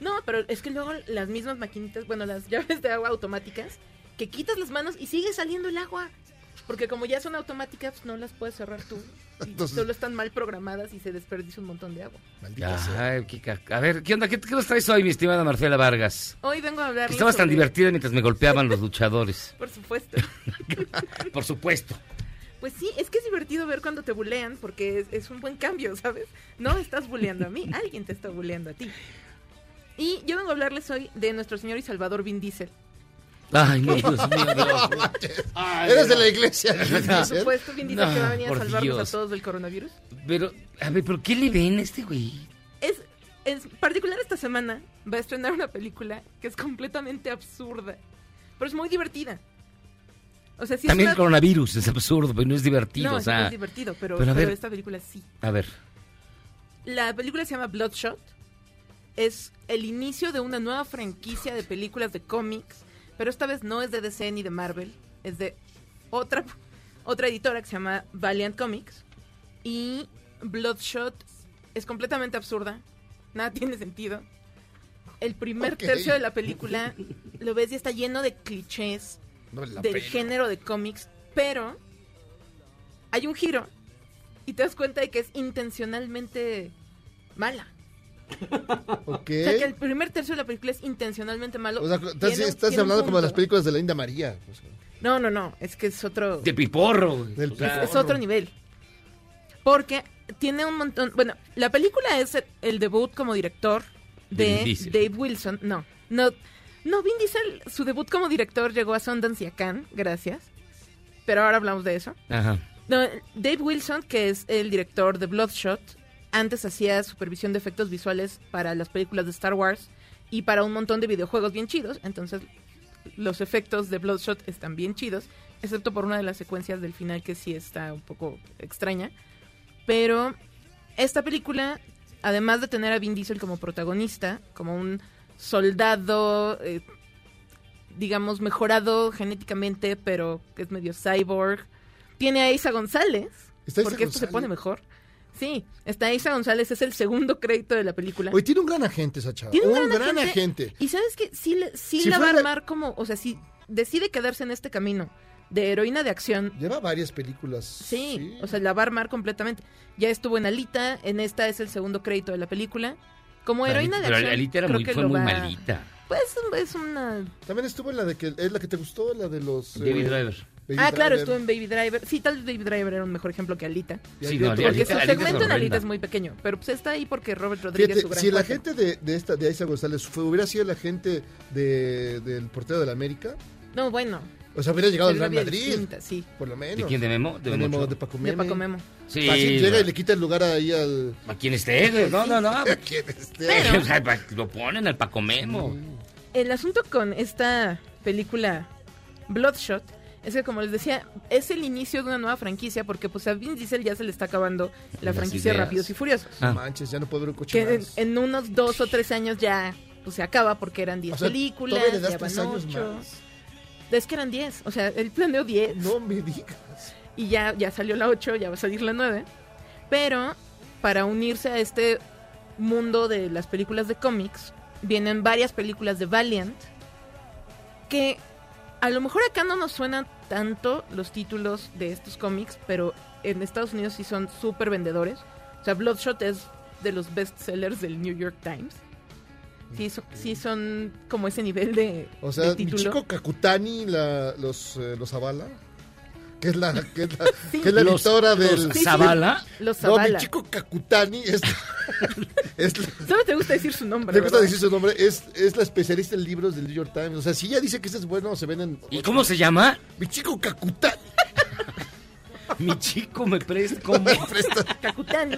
No, pero es que luego las mismas maquinitas, bueno, las llaves de agua automáticas, que quitas las manos y sigue saliendo el agua. Porque como ya son automáticas, pues no las puedes cerrar tú. Y Entonces- solo están mal programadas y se desperdicia un montón de agua. Ay, qué ca- a ver, ¿qué onda? ¿Qué, qué nos traes hoy, mi estimada Marcela Vargas? Hoy vengo a hablar. Estabas tan divertida mientras me golpeaban los luchadores. Por supuesto. Por supuesto. Pues sí, es que es divertido ver cuando te bulean porque es, es un buen cambio, ¿sabes? No estás buleando a mí, alguien te está buleando a ti. Y yo vengo a hablarles hoy de nuestro señor y salvador Vin Diesel. Ay, no, Dios mío, Dios. Ay, Eres de no. la iglesia. Por supuesto, Vin Diesel que va a venir a salvarnos Dios. a todos del coronavirus. Pero, a ver, ¿pero qué le ven a este güey? Es, en particular esta semana va a estrenar una película que es completamente absurda, pero es muy divertida. O sea, sí es También una- el coronavirus es absurdo, pero no es divertido. No, o sí, sea, no es divertido, pero, pero a pero ver, esta película sí. a ver. La película se llama Bloodshot. Es el inicio de una nueva franquicia de películas de cómics, pero esta vez no es de DC ni de Marvel, es de otra, otra editora que se llama Valiant Comics. Y Bloodshot es completamente absurda, nada tiene sentido. El primer tercio de la película lo ves y está lleno de clichés No del pena. género de cómics, pero hay un giro y te das cuenta de que es intencionalmente mala. Ok. O sea, que el primer tercio de la película es intencionalmente malo. O sea, estás, Tiene un- estás tiene un hablando como de las películas de la India María. o sea. No, no, no, es que es otro... De piporro. Del es, es otro nivel. Porque tiene un montón. Bueno, la película es el, el debut como director De. Dave Wilson. No, no, no, Vin Diesel, su debut como director llegó a Sundance y a Cannes, gracias. Pero ahora hablamos de eso. Ajá. No, Dave Wilson, que es el director de Bloodshot, antes hacía supervisión de efectos visuales para las películas de Star Wars y para un montón de videojuegos bien chidos. Entonces, los efectos de Bloodshot están bien chidos, excepto por una de las secuencias del final que sí está un poco extraña. Pero esta película, además de tener a Vin Diesel como protagonista, como un soldado, eh, digamos, mejorado genéticamente, pero que es medio cyborg, tiene a Isa González, ¿Está Isa porque esto se pone mejor. Sí, está Isa González, es el segundo crédito de la película. Oye, tiene un gran agente esa chava. Tiene un un gran, gran agente. Y sabes que sí, sí Si la va a armar como, o sea, si decide quedarse en este camino de heroína de acción, Lleva varias películas. sí, o sea, la va a armar completamente. Ya estuvo en Alita, en esta es el segundo crédito de la película. Como heroína de Pero acción. Alita era muy, fue muy va- malita. Pues es una... También estuvo en la de que es la que te gustó, la de los eh, Baby Driver. Baby ah, claro, estuvo en Baby Driver. Sí, tal vez Baby Driver era un mejor ejemplo que Alita. Sí, no, porque Alita- su Alita es segmento en. Alita es muy pequeño, pero pues está ahí porque Robert Rodríguez Fíjate, su gran si la gente de, de esta de Isa González fue, hubiera sido la gente de, del portero de la América, No, bueno. O sea, hubiera llegado al Real Madrid, distinta, sí. por lo menos. ¿De quién? ¿De Memo? ¿De De, Memo de Paco De Meme. Paco Memo. Sí, Fácil, llega y le quita el lugar ahí al... A quien esté, no, no, no. A quien esté. O sea, pa- lo ponen al Paco Memo. El asunto con esta película Bloodshot es que, como les decía, es el inicio de una nueva franquicia porque pues a Vin Diesel ya se le está acabando la Las franquicia ideas. Rápidos y Furiosos. No manches, ya no puedo ver un coche Que en, más. en unos dos o tres años ya pues, se acaba porque eran 10 O sea, películas, todavía le das ya van años más. Es que eran 10, o sea, él planeó 10. No me digas. Y ya, ya salió la 8, ya va a salir la 9. Pero para unirse a este mundo de las películas de cómics, vienen varias películas de Valiant que a lo mejor acá no nos suenan tanto los títulos de estos cómics, pero en Estados Unidos sí son súper vendedores. O sea, Bloodshot es de los bestsellers del New York Times. Sí, son, sí son como ese nivel de, O sea, de mi chico Kakutani la, los, eh, los avala. Que es la, que es la, Sí. que es la Los- editora los del... Sí. ¿Zavala? Los No, mi Zavala. chico Kakutani es, es la- Solo te gusta decir su nombre. Me gusta decir su nombre, es, es la especialista en libros del New York Times. O sea, si ella dice que ese es bueno, se venden... ¿Y cómo se llama? Mi chico Kakutani. Mi chico me presta como... Kakutani.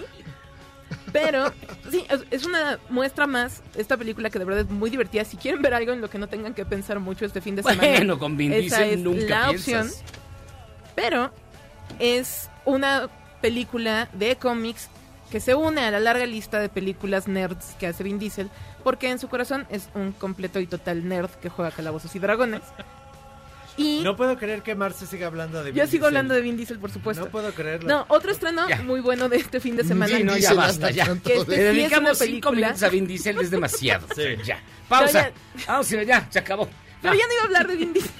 Pero, sí, es- una muestra más, esta película que de verdad es muy divertida. Si quieren ver algo en lo que no tengan que pensar mucho este fin de semana. Bueno, con Vin esa Diesel es nunca la piensas. opción. Pero es una película de cómics que se une a la larga lista de películas nerds que hace Vin Diesel, porque en su corazón es un completo y total nerd que juega calabozos y dragones. Y No puedo creer que Marce siga hablando de yo Vin sigo Diesel. hablando de Vin Diesel, por supuesto. No puedo creerlo. No, otro estreno muy bueno de este fin de semana. Sí, no, ya basta, ya. Que este Le dedicamos cinco minutos a Vin Diesel, es demasiado. Ya. Pausa. Vamos, ya, se acabó. Pero ya no iba a hablar de Vin Diesel.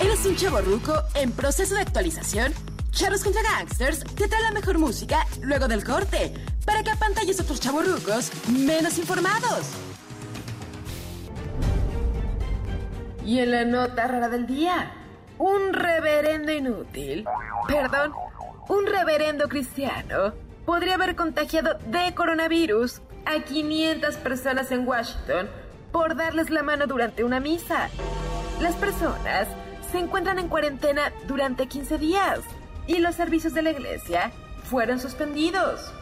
¿Eres un chavo ruco en proceso de actualización? Charros contra Gangsters te trae la mejor música luego del corte para que apantalles a otros chavorrucos menos informados. Y en la nota rara del día, un reverendo inútil, perdón, un reverendo cristiano, podría haber contagiado de coronavirus a 500 personas en Washington por darles la mano durante una misa. Las personas se encuentran en cuarentena durante 15 días y los servicios de la iglesia fueron suspendidos.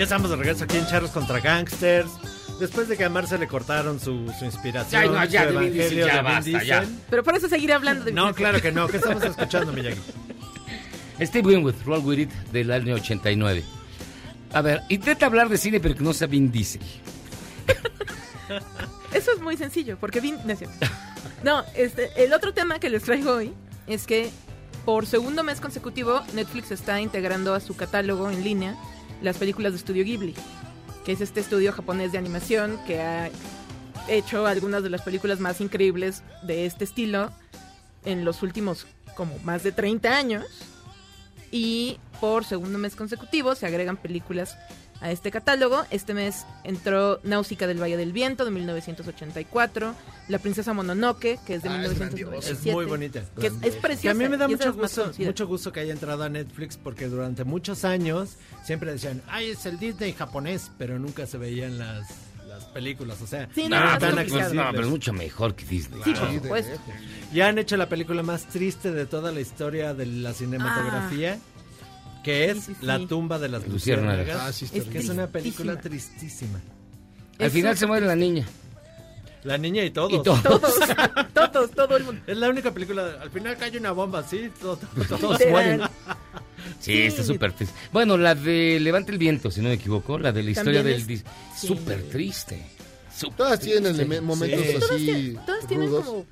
Ya estamos de regreso aquí en Charros contra Gangsters. Después de que a Marce le cortaron su, su inspiración, Ya, no, ya, su Diesel, ya de ya. Pero por eso seguiré hablando de Vin No, claro que no. ¿Qué estamos escuchando, Miyagi? Steve Winwood, Roll With It, del año 89. A ver, intenta hablar de cine, pero que no sea Vin Diesel. Eso es muy sencillo, porque Vin... no es cierto. No, este, el otro tema que les traigo hoy es que por segundo mes consecutivo Netflix está integrando a su catálogo en línea las películas de Estudio Ghibli, que es este estudio japonés de animación que ha hecho algunas de las películas más increíbles de este estilo en los últimos como más de 30 años. Y por segundo mes consecutivo se agregan películas a este catálogo. Este mes entró Náusica del Valle del Viento de 1984, La Princesa Mononoke, que es de Ah, es 1997. Es muy bonita. Que es, es preciosa. Que a mí me da mucho gusto, mucho gusto que haya entrado a Netflix porque durante muchos años siempre decían, ay, es el Disney japonés, pero nunca se veían las, las películas. O sea, Sí, no no, tan pues, no, pero es mucho mejor que Disney. Sí, por supuesto. Ya han hecho la película más triste de toda la historia de la cinematografía. Que es Sí, sí, sí. La tumba de las Luciérnagas. Ah, sí, es que es una película tristísima. Al Es final se muere la niña. La niña y todos. Y todos. Todos, todos, todo el mundo. Es la única película. Al final cae una bomba, sí. Todos, todos Literal. mueren. Sí, está súper triste. Bueno, la de Levante el viento, si no me equivoco, la de la historia También del... dis- sí. Súper triste. Súper Todas tienen triste. momentos Sí. Todas, así todas tienen rudos. como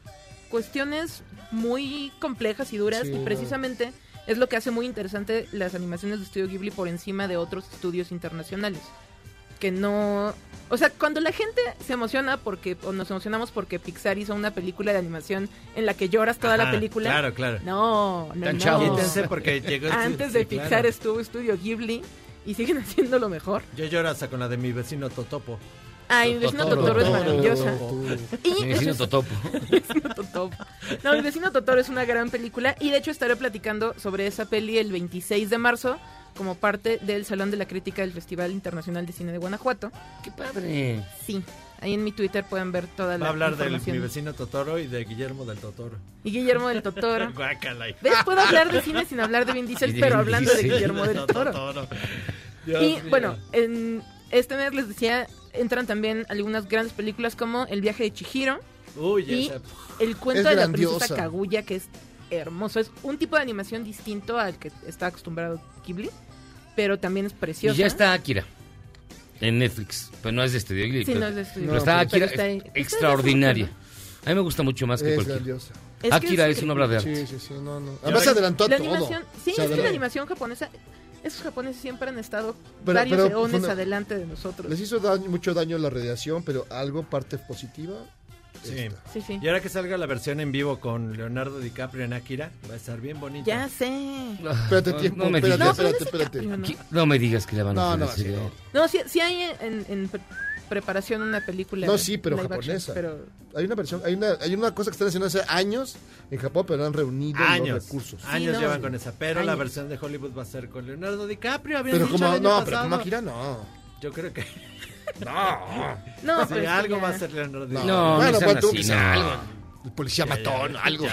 cuestiones muy complejas y duras Sí, y no. Es lo que hace muy interesante las animaciones de Estudio Ghibli por encima de otros estudios internacionales. Que no... O sea, cuando la gente se emociona porque, o nos emocionamos porque Pixar hizo una película de animación en la que lloras toda la película. Claro, claro. No, no, Tan no. porque llegó. Antes sí, de Pixar claro. estuvo Estudio Ghibli y siguen haciendo lo mejor. Yo lloro hasta con la de mi vecino Totopo. Ay, mi vecino Totoro. Totoro es Totoro. maravillosa. Y Mi vecino es- Totopo. Mi vecino Totoro. No, mi vecino Totoro es una gran película y de hecho estaré platicando sobre esa peli el 26 de marzo como parte del Salón de la Crítica del Festival Internacional de Cine de Guanajuato. ¡Qué padre! Sí, ahí en mi Twitter pueden ver toda Va la a hablar de mi vecino Totoro y de Guillermo del Totoro. Y Guillermo del Totoro. ¿Ves? Puedo hablar de cine sin hablar de Vin Diesel, pero hablando de. Guillermo del Toro. Dios Y bueno, en este mes les decía, entran también algunas grandes películas como El viaje de Chihiro Uy, y esa- El cuento Es de la princesa Kaguya, que es hermoso. Es un tipo de animación distinto al que está acostumbrado Ghibli, pero también es Y precioso. ya está Akira. En Netflix. Pero no es de Estudio Ghibli. Sí, pero, no es de Estudio pero Ghibli. está Akira. pero está es extraordinaria. A mí me gusta mucho más que Es cualquier. grandiosa. Es que Akira es una obra de arte. Sí, sí, sí, no, no. Además adelantó a La todo. animación, sí, es que la animación japonesa, esos japoneses siempre han estado Pero- varios pero, eones no- adelante de nosotros. Les hizo daño- mucho daño la radiación, pero algo parte positiva. Sí. Sí, sí. Y ahora que salga la versión en vivo con Leonardo DiCaprio en Akira, va a estar bien bonita. Ya sé. Espérate, No, tiempo, no me espérate, digas. espérate, no es espérate. ¿no? No me digas que le van a No, hacer no, así sí, no. No, sí, sí hay en, en pre- preparación una película. No, sí, pero action, japonesa. pero Hay una versión, hay una, hay una cosa que están haciendo hace años en Japón, pero han reunido Años. los recursos. Años no, llevan con esa, pero la versión de Hollywood va a ser con Leonardo DiCaprio. habían Pero dicho como, el año no, pero como Akira no. Yo creo que No. No, sí, pero es que algo ya- va a ser Leonardo No, DiCaprio. No, bueno, no sean pues tú algo. El policía Ya, matón, ya, algo.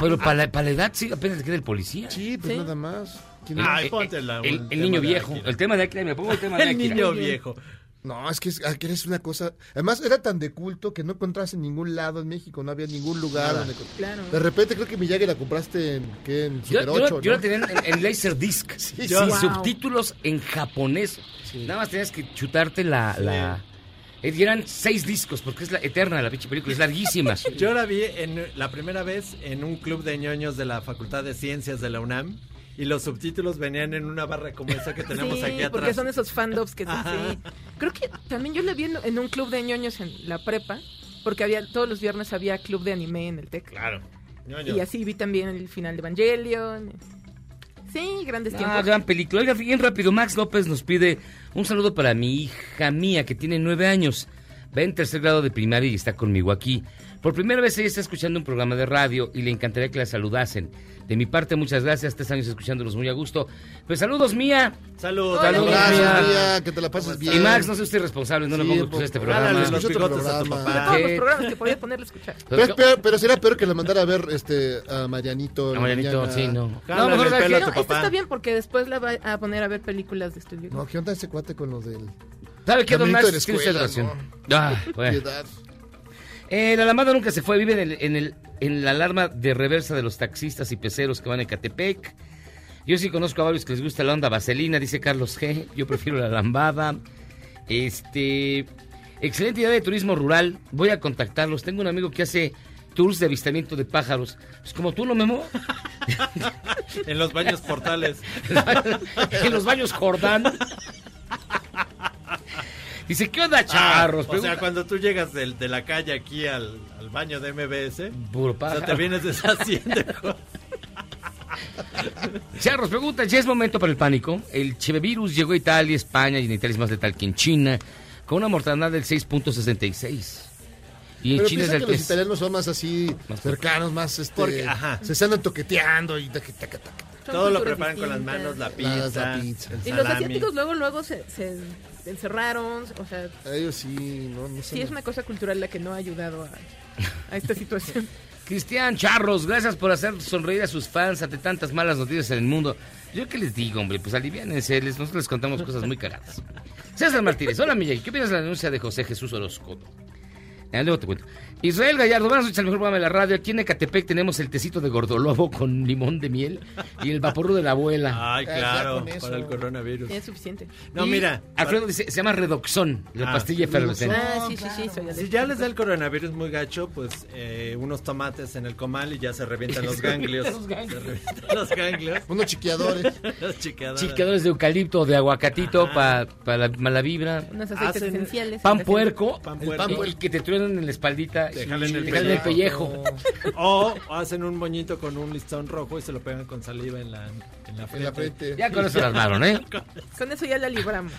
Pero para la, para la edad, sí, apenas queda el policía. Sí, pues Sí. nada más. ¿Quién Ay, es? ponte la- El, el el niño viejo. El tema de Akira, me pongo el tema de El Akira. niño viejo. No, es que es, Akira es una cosa. Además, era tan de culto que no encontrabas en ningún lado en México, no había ningún lugar Nada. donde. Claro. De repente creo que Miyagi la compraste en, ¿qué? en Yo, Super yo 8. la- yo ¿no? la tenía en, en Laserdisc. Sí, Sin sí. subtítulos en japonés. Nada más tenías que chutarte la... la... eh, Y eran seis discos, porque es la eterna la pinche película, es larguísima. Yo la vi en la primera vez en un club de ñoños de la Facultad de Ciencias de la UNAM y los subtítulos venían en una barra como esa que tenemos sí, aquí atrás. porque son esos fandubs que Ajá. sí. Creo que también yo la vi en, en un club de ñoños en la prepa, porque había todos los viernes había club de anime en el TEC. Claro. ñoños. Y así vi también el final de Evangelion. Sí, grandes Ah, tiempos. gran película. Oiga, bien rápido, Max López nos pide un saludo para mi hija mía, que tiene nueve años. Va en tercer grado de primaria y está conmigo aquí. Por primera vez ella está escuchando un programa de radio y le encantaría que la saludasen. De mi parte, muchas gracias. Tres años escuchándonos muy a gusto. Pues saludos, mía. Saludos. Saludos, Gracias, mía. Mía, que te la pases bien. Y Max, no sé usted responsable, no le Sí, pongo por- escuchar este Jálale programa. los bigotes a tu papá. Todos los programas que podía ponerle a escuchar. Pero, es peor- pero será peor que la mandara a ver este, a Marianito. A Marianito, mañana. sí, no. Jálale mejor el la pelo a que- tu No, esto está bien porque después la va a poner a ver películas de estudio. No, ¿qué onda ese cuate con lo del. ¿Sabe qué, don Max? Tiene usted razón. Ah, bueno. Eh, la alamada nunca se fue, vive en, el, en, el, en la alarma de reversa de los taxistas y peceros que van en Catepec. Yo sí conozco a varios que les gusta la onda vaselina, dice Carlos G. Yo prefiero la lambada. Este, excelente idea de turismo rural. Voy a contactarlos. Tengo un amigo que hace tours de avistamiento de pájaros. Pues como tú, ¿no, Memo? En los baños portales. en los baños Jordán. Dice, ¿qué onda, charros? Ah, o sea, cuando tú llegas de, la calle aquí al baño de MBS, Puro o sea, te vienes deshaciendo. Charros, pregunta, ¿ya es momento para el pánico? El chevevirus llegó a Italia, España y en Italia es más letal que en China, con una mortalidad del 6.66. Y en Pero China es del que los 3. italianos son más así, cercanos, más este, Porque, ajá. se andan toqueteando y taca, taca, taca. Todo lo preparan con las distintas. manos, la pizza, la pizza. el Y los asiáticos luego, luego se, se encerraron, o sea, Ellos sí, no, no sé. sí es una cosa cultural la que no ha ayudado a, a esta situación. Cristian Charros, gracias por hacer sonreír a sus fans ante tantas malas noticias en el mundo. Yo qué les digo, hombre, pues aliviánense, les, nosotros les contamos cosas muy cagadas. César Martínez, hola Miguel, ¿qué opinas de la denuncia de José Jesús Orozco? Ah, luego te cuento. Israel Gallardo, buenas noches al mejor programa de la radio. Aquí en Ecatepec tenemos el tecito de gordolobo con limón de miel y el vaporru de la abuela. Ay, claro, para el coronavirus. Es suficiente. No, Y mira. Alfredo dice, se llama Redoxón, la Ah, pastilla efervescente. Ah, sí, sí, sí. soy Si ya les da el coronavirus muy gacho, pues eh, unos tomates en el comal y ya se revientan los ganglios. Los ganglios. Se revientan los ganglios. Unos chiqueadores. los chiqueadores. Chiqueadores de eucalipto de aguacatito para la mala vibra. Unos aceites Hacen esenciales. Pan puerco, Pan el puerco. el que te en la espaldita, Te y jalan el pellejo. O hacen un moñito con un listón rojo y se lo pegan con saliva en la, en la frente. En la frente. Ya con eso la armaron, ¿eh? Con eso ya la libramos.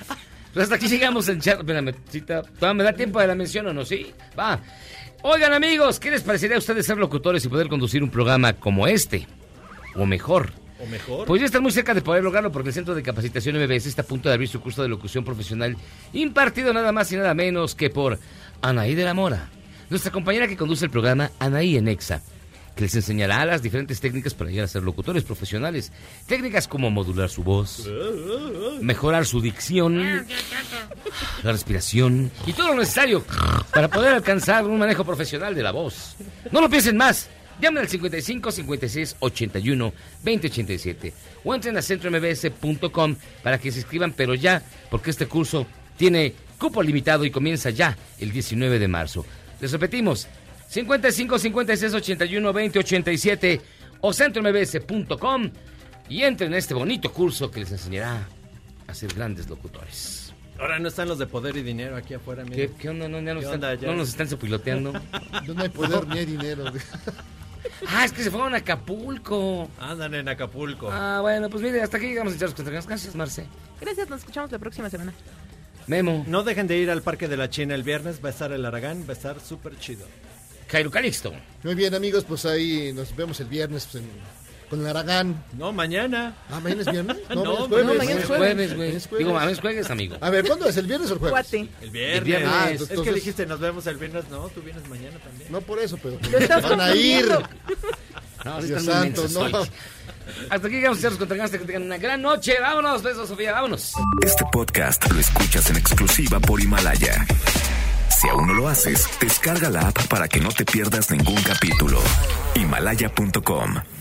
Pues hasta aquí llegamos en. ¿Todavía ¿Me da tiempo de la mención o no? Sí, va. Oigan, amigos, ¿qué les parecería a ustedes ser locutores y poder conducir un programa como este? O mejor. O mejor. Pues ya están muy cerca de poder lograrlo porque el Centro de Capacitación MBS está a punto de abrir su curso de locución profesional impartido nada más y nada menos que por Anaí de la Mora, nuestra compañera que conduce el programa Anaí en Exa, que les enseñará las diferentes técnicas para llegar a ser locutores profesionales. Técnicas como modular su voz, mejorar su dicción, la respiración y todo lo necesario para poder alcanzar un manejo profesional de la voz. No lo piensen más. Llamen al 55 56 81 20 87 o entren a centrombs.com para que se inscriban, pero ya, porque este curso tiene cupo limitado y comienza ya el 19 de marzo. Les repetimos, 55 56 81 20 87 o centrombs.com y entren a este bonito curso que les enseñará a ser grandes locutores. Ahora no están los de poder y dinero aquí afuera. ¿Qué, miren. qué onda? No, ya nos ¿Qué están, onda, no nos están cepiloteando. No hay poder ni hay dinero. ah, es que se fueron a Acapulco. Andan en Acapulco. Ah, bueno, pues mire, hasta aquí llegamos en Charlos contra Gans. Gracias, Marce. Gracias, nos escuchamos la próxima semana. Memo. No dejen de ir al Parque de la China el viernes. Va a estar el Aragán. Va a estar súper chido. Jairo Calixto. Muy bien, amigos, pues ahí nos vemos el viernes pues, en- con el Aragán. No, mañana. Ah, ¿mañana es viernes? No, mañana no, mañana es jueves. jueves, güey. Mañana es jueves. Digo, mañana es jueves, amigo. A ver, ¿cuándo es? ¿El viernes o el jueves? Cuate. El viernes. El viernes. Ah, es que dijiste nos vemos el viernes. No, tú vienes mañana también. No por eso, pero van a ir. No, Dios santo, mensos no. hoy. Hasta aquí llegamos en Charlos contra Gans. Que tengan una gran noche. Vámonos, besos, Sofía, vámonos. Este podcast lo escuchas en exclusiva por Himalaya. Si aún no lo haces, descarga la app para que no te pierdas ningún capítulo. Himalaya.com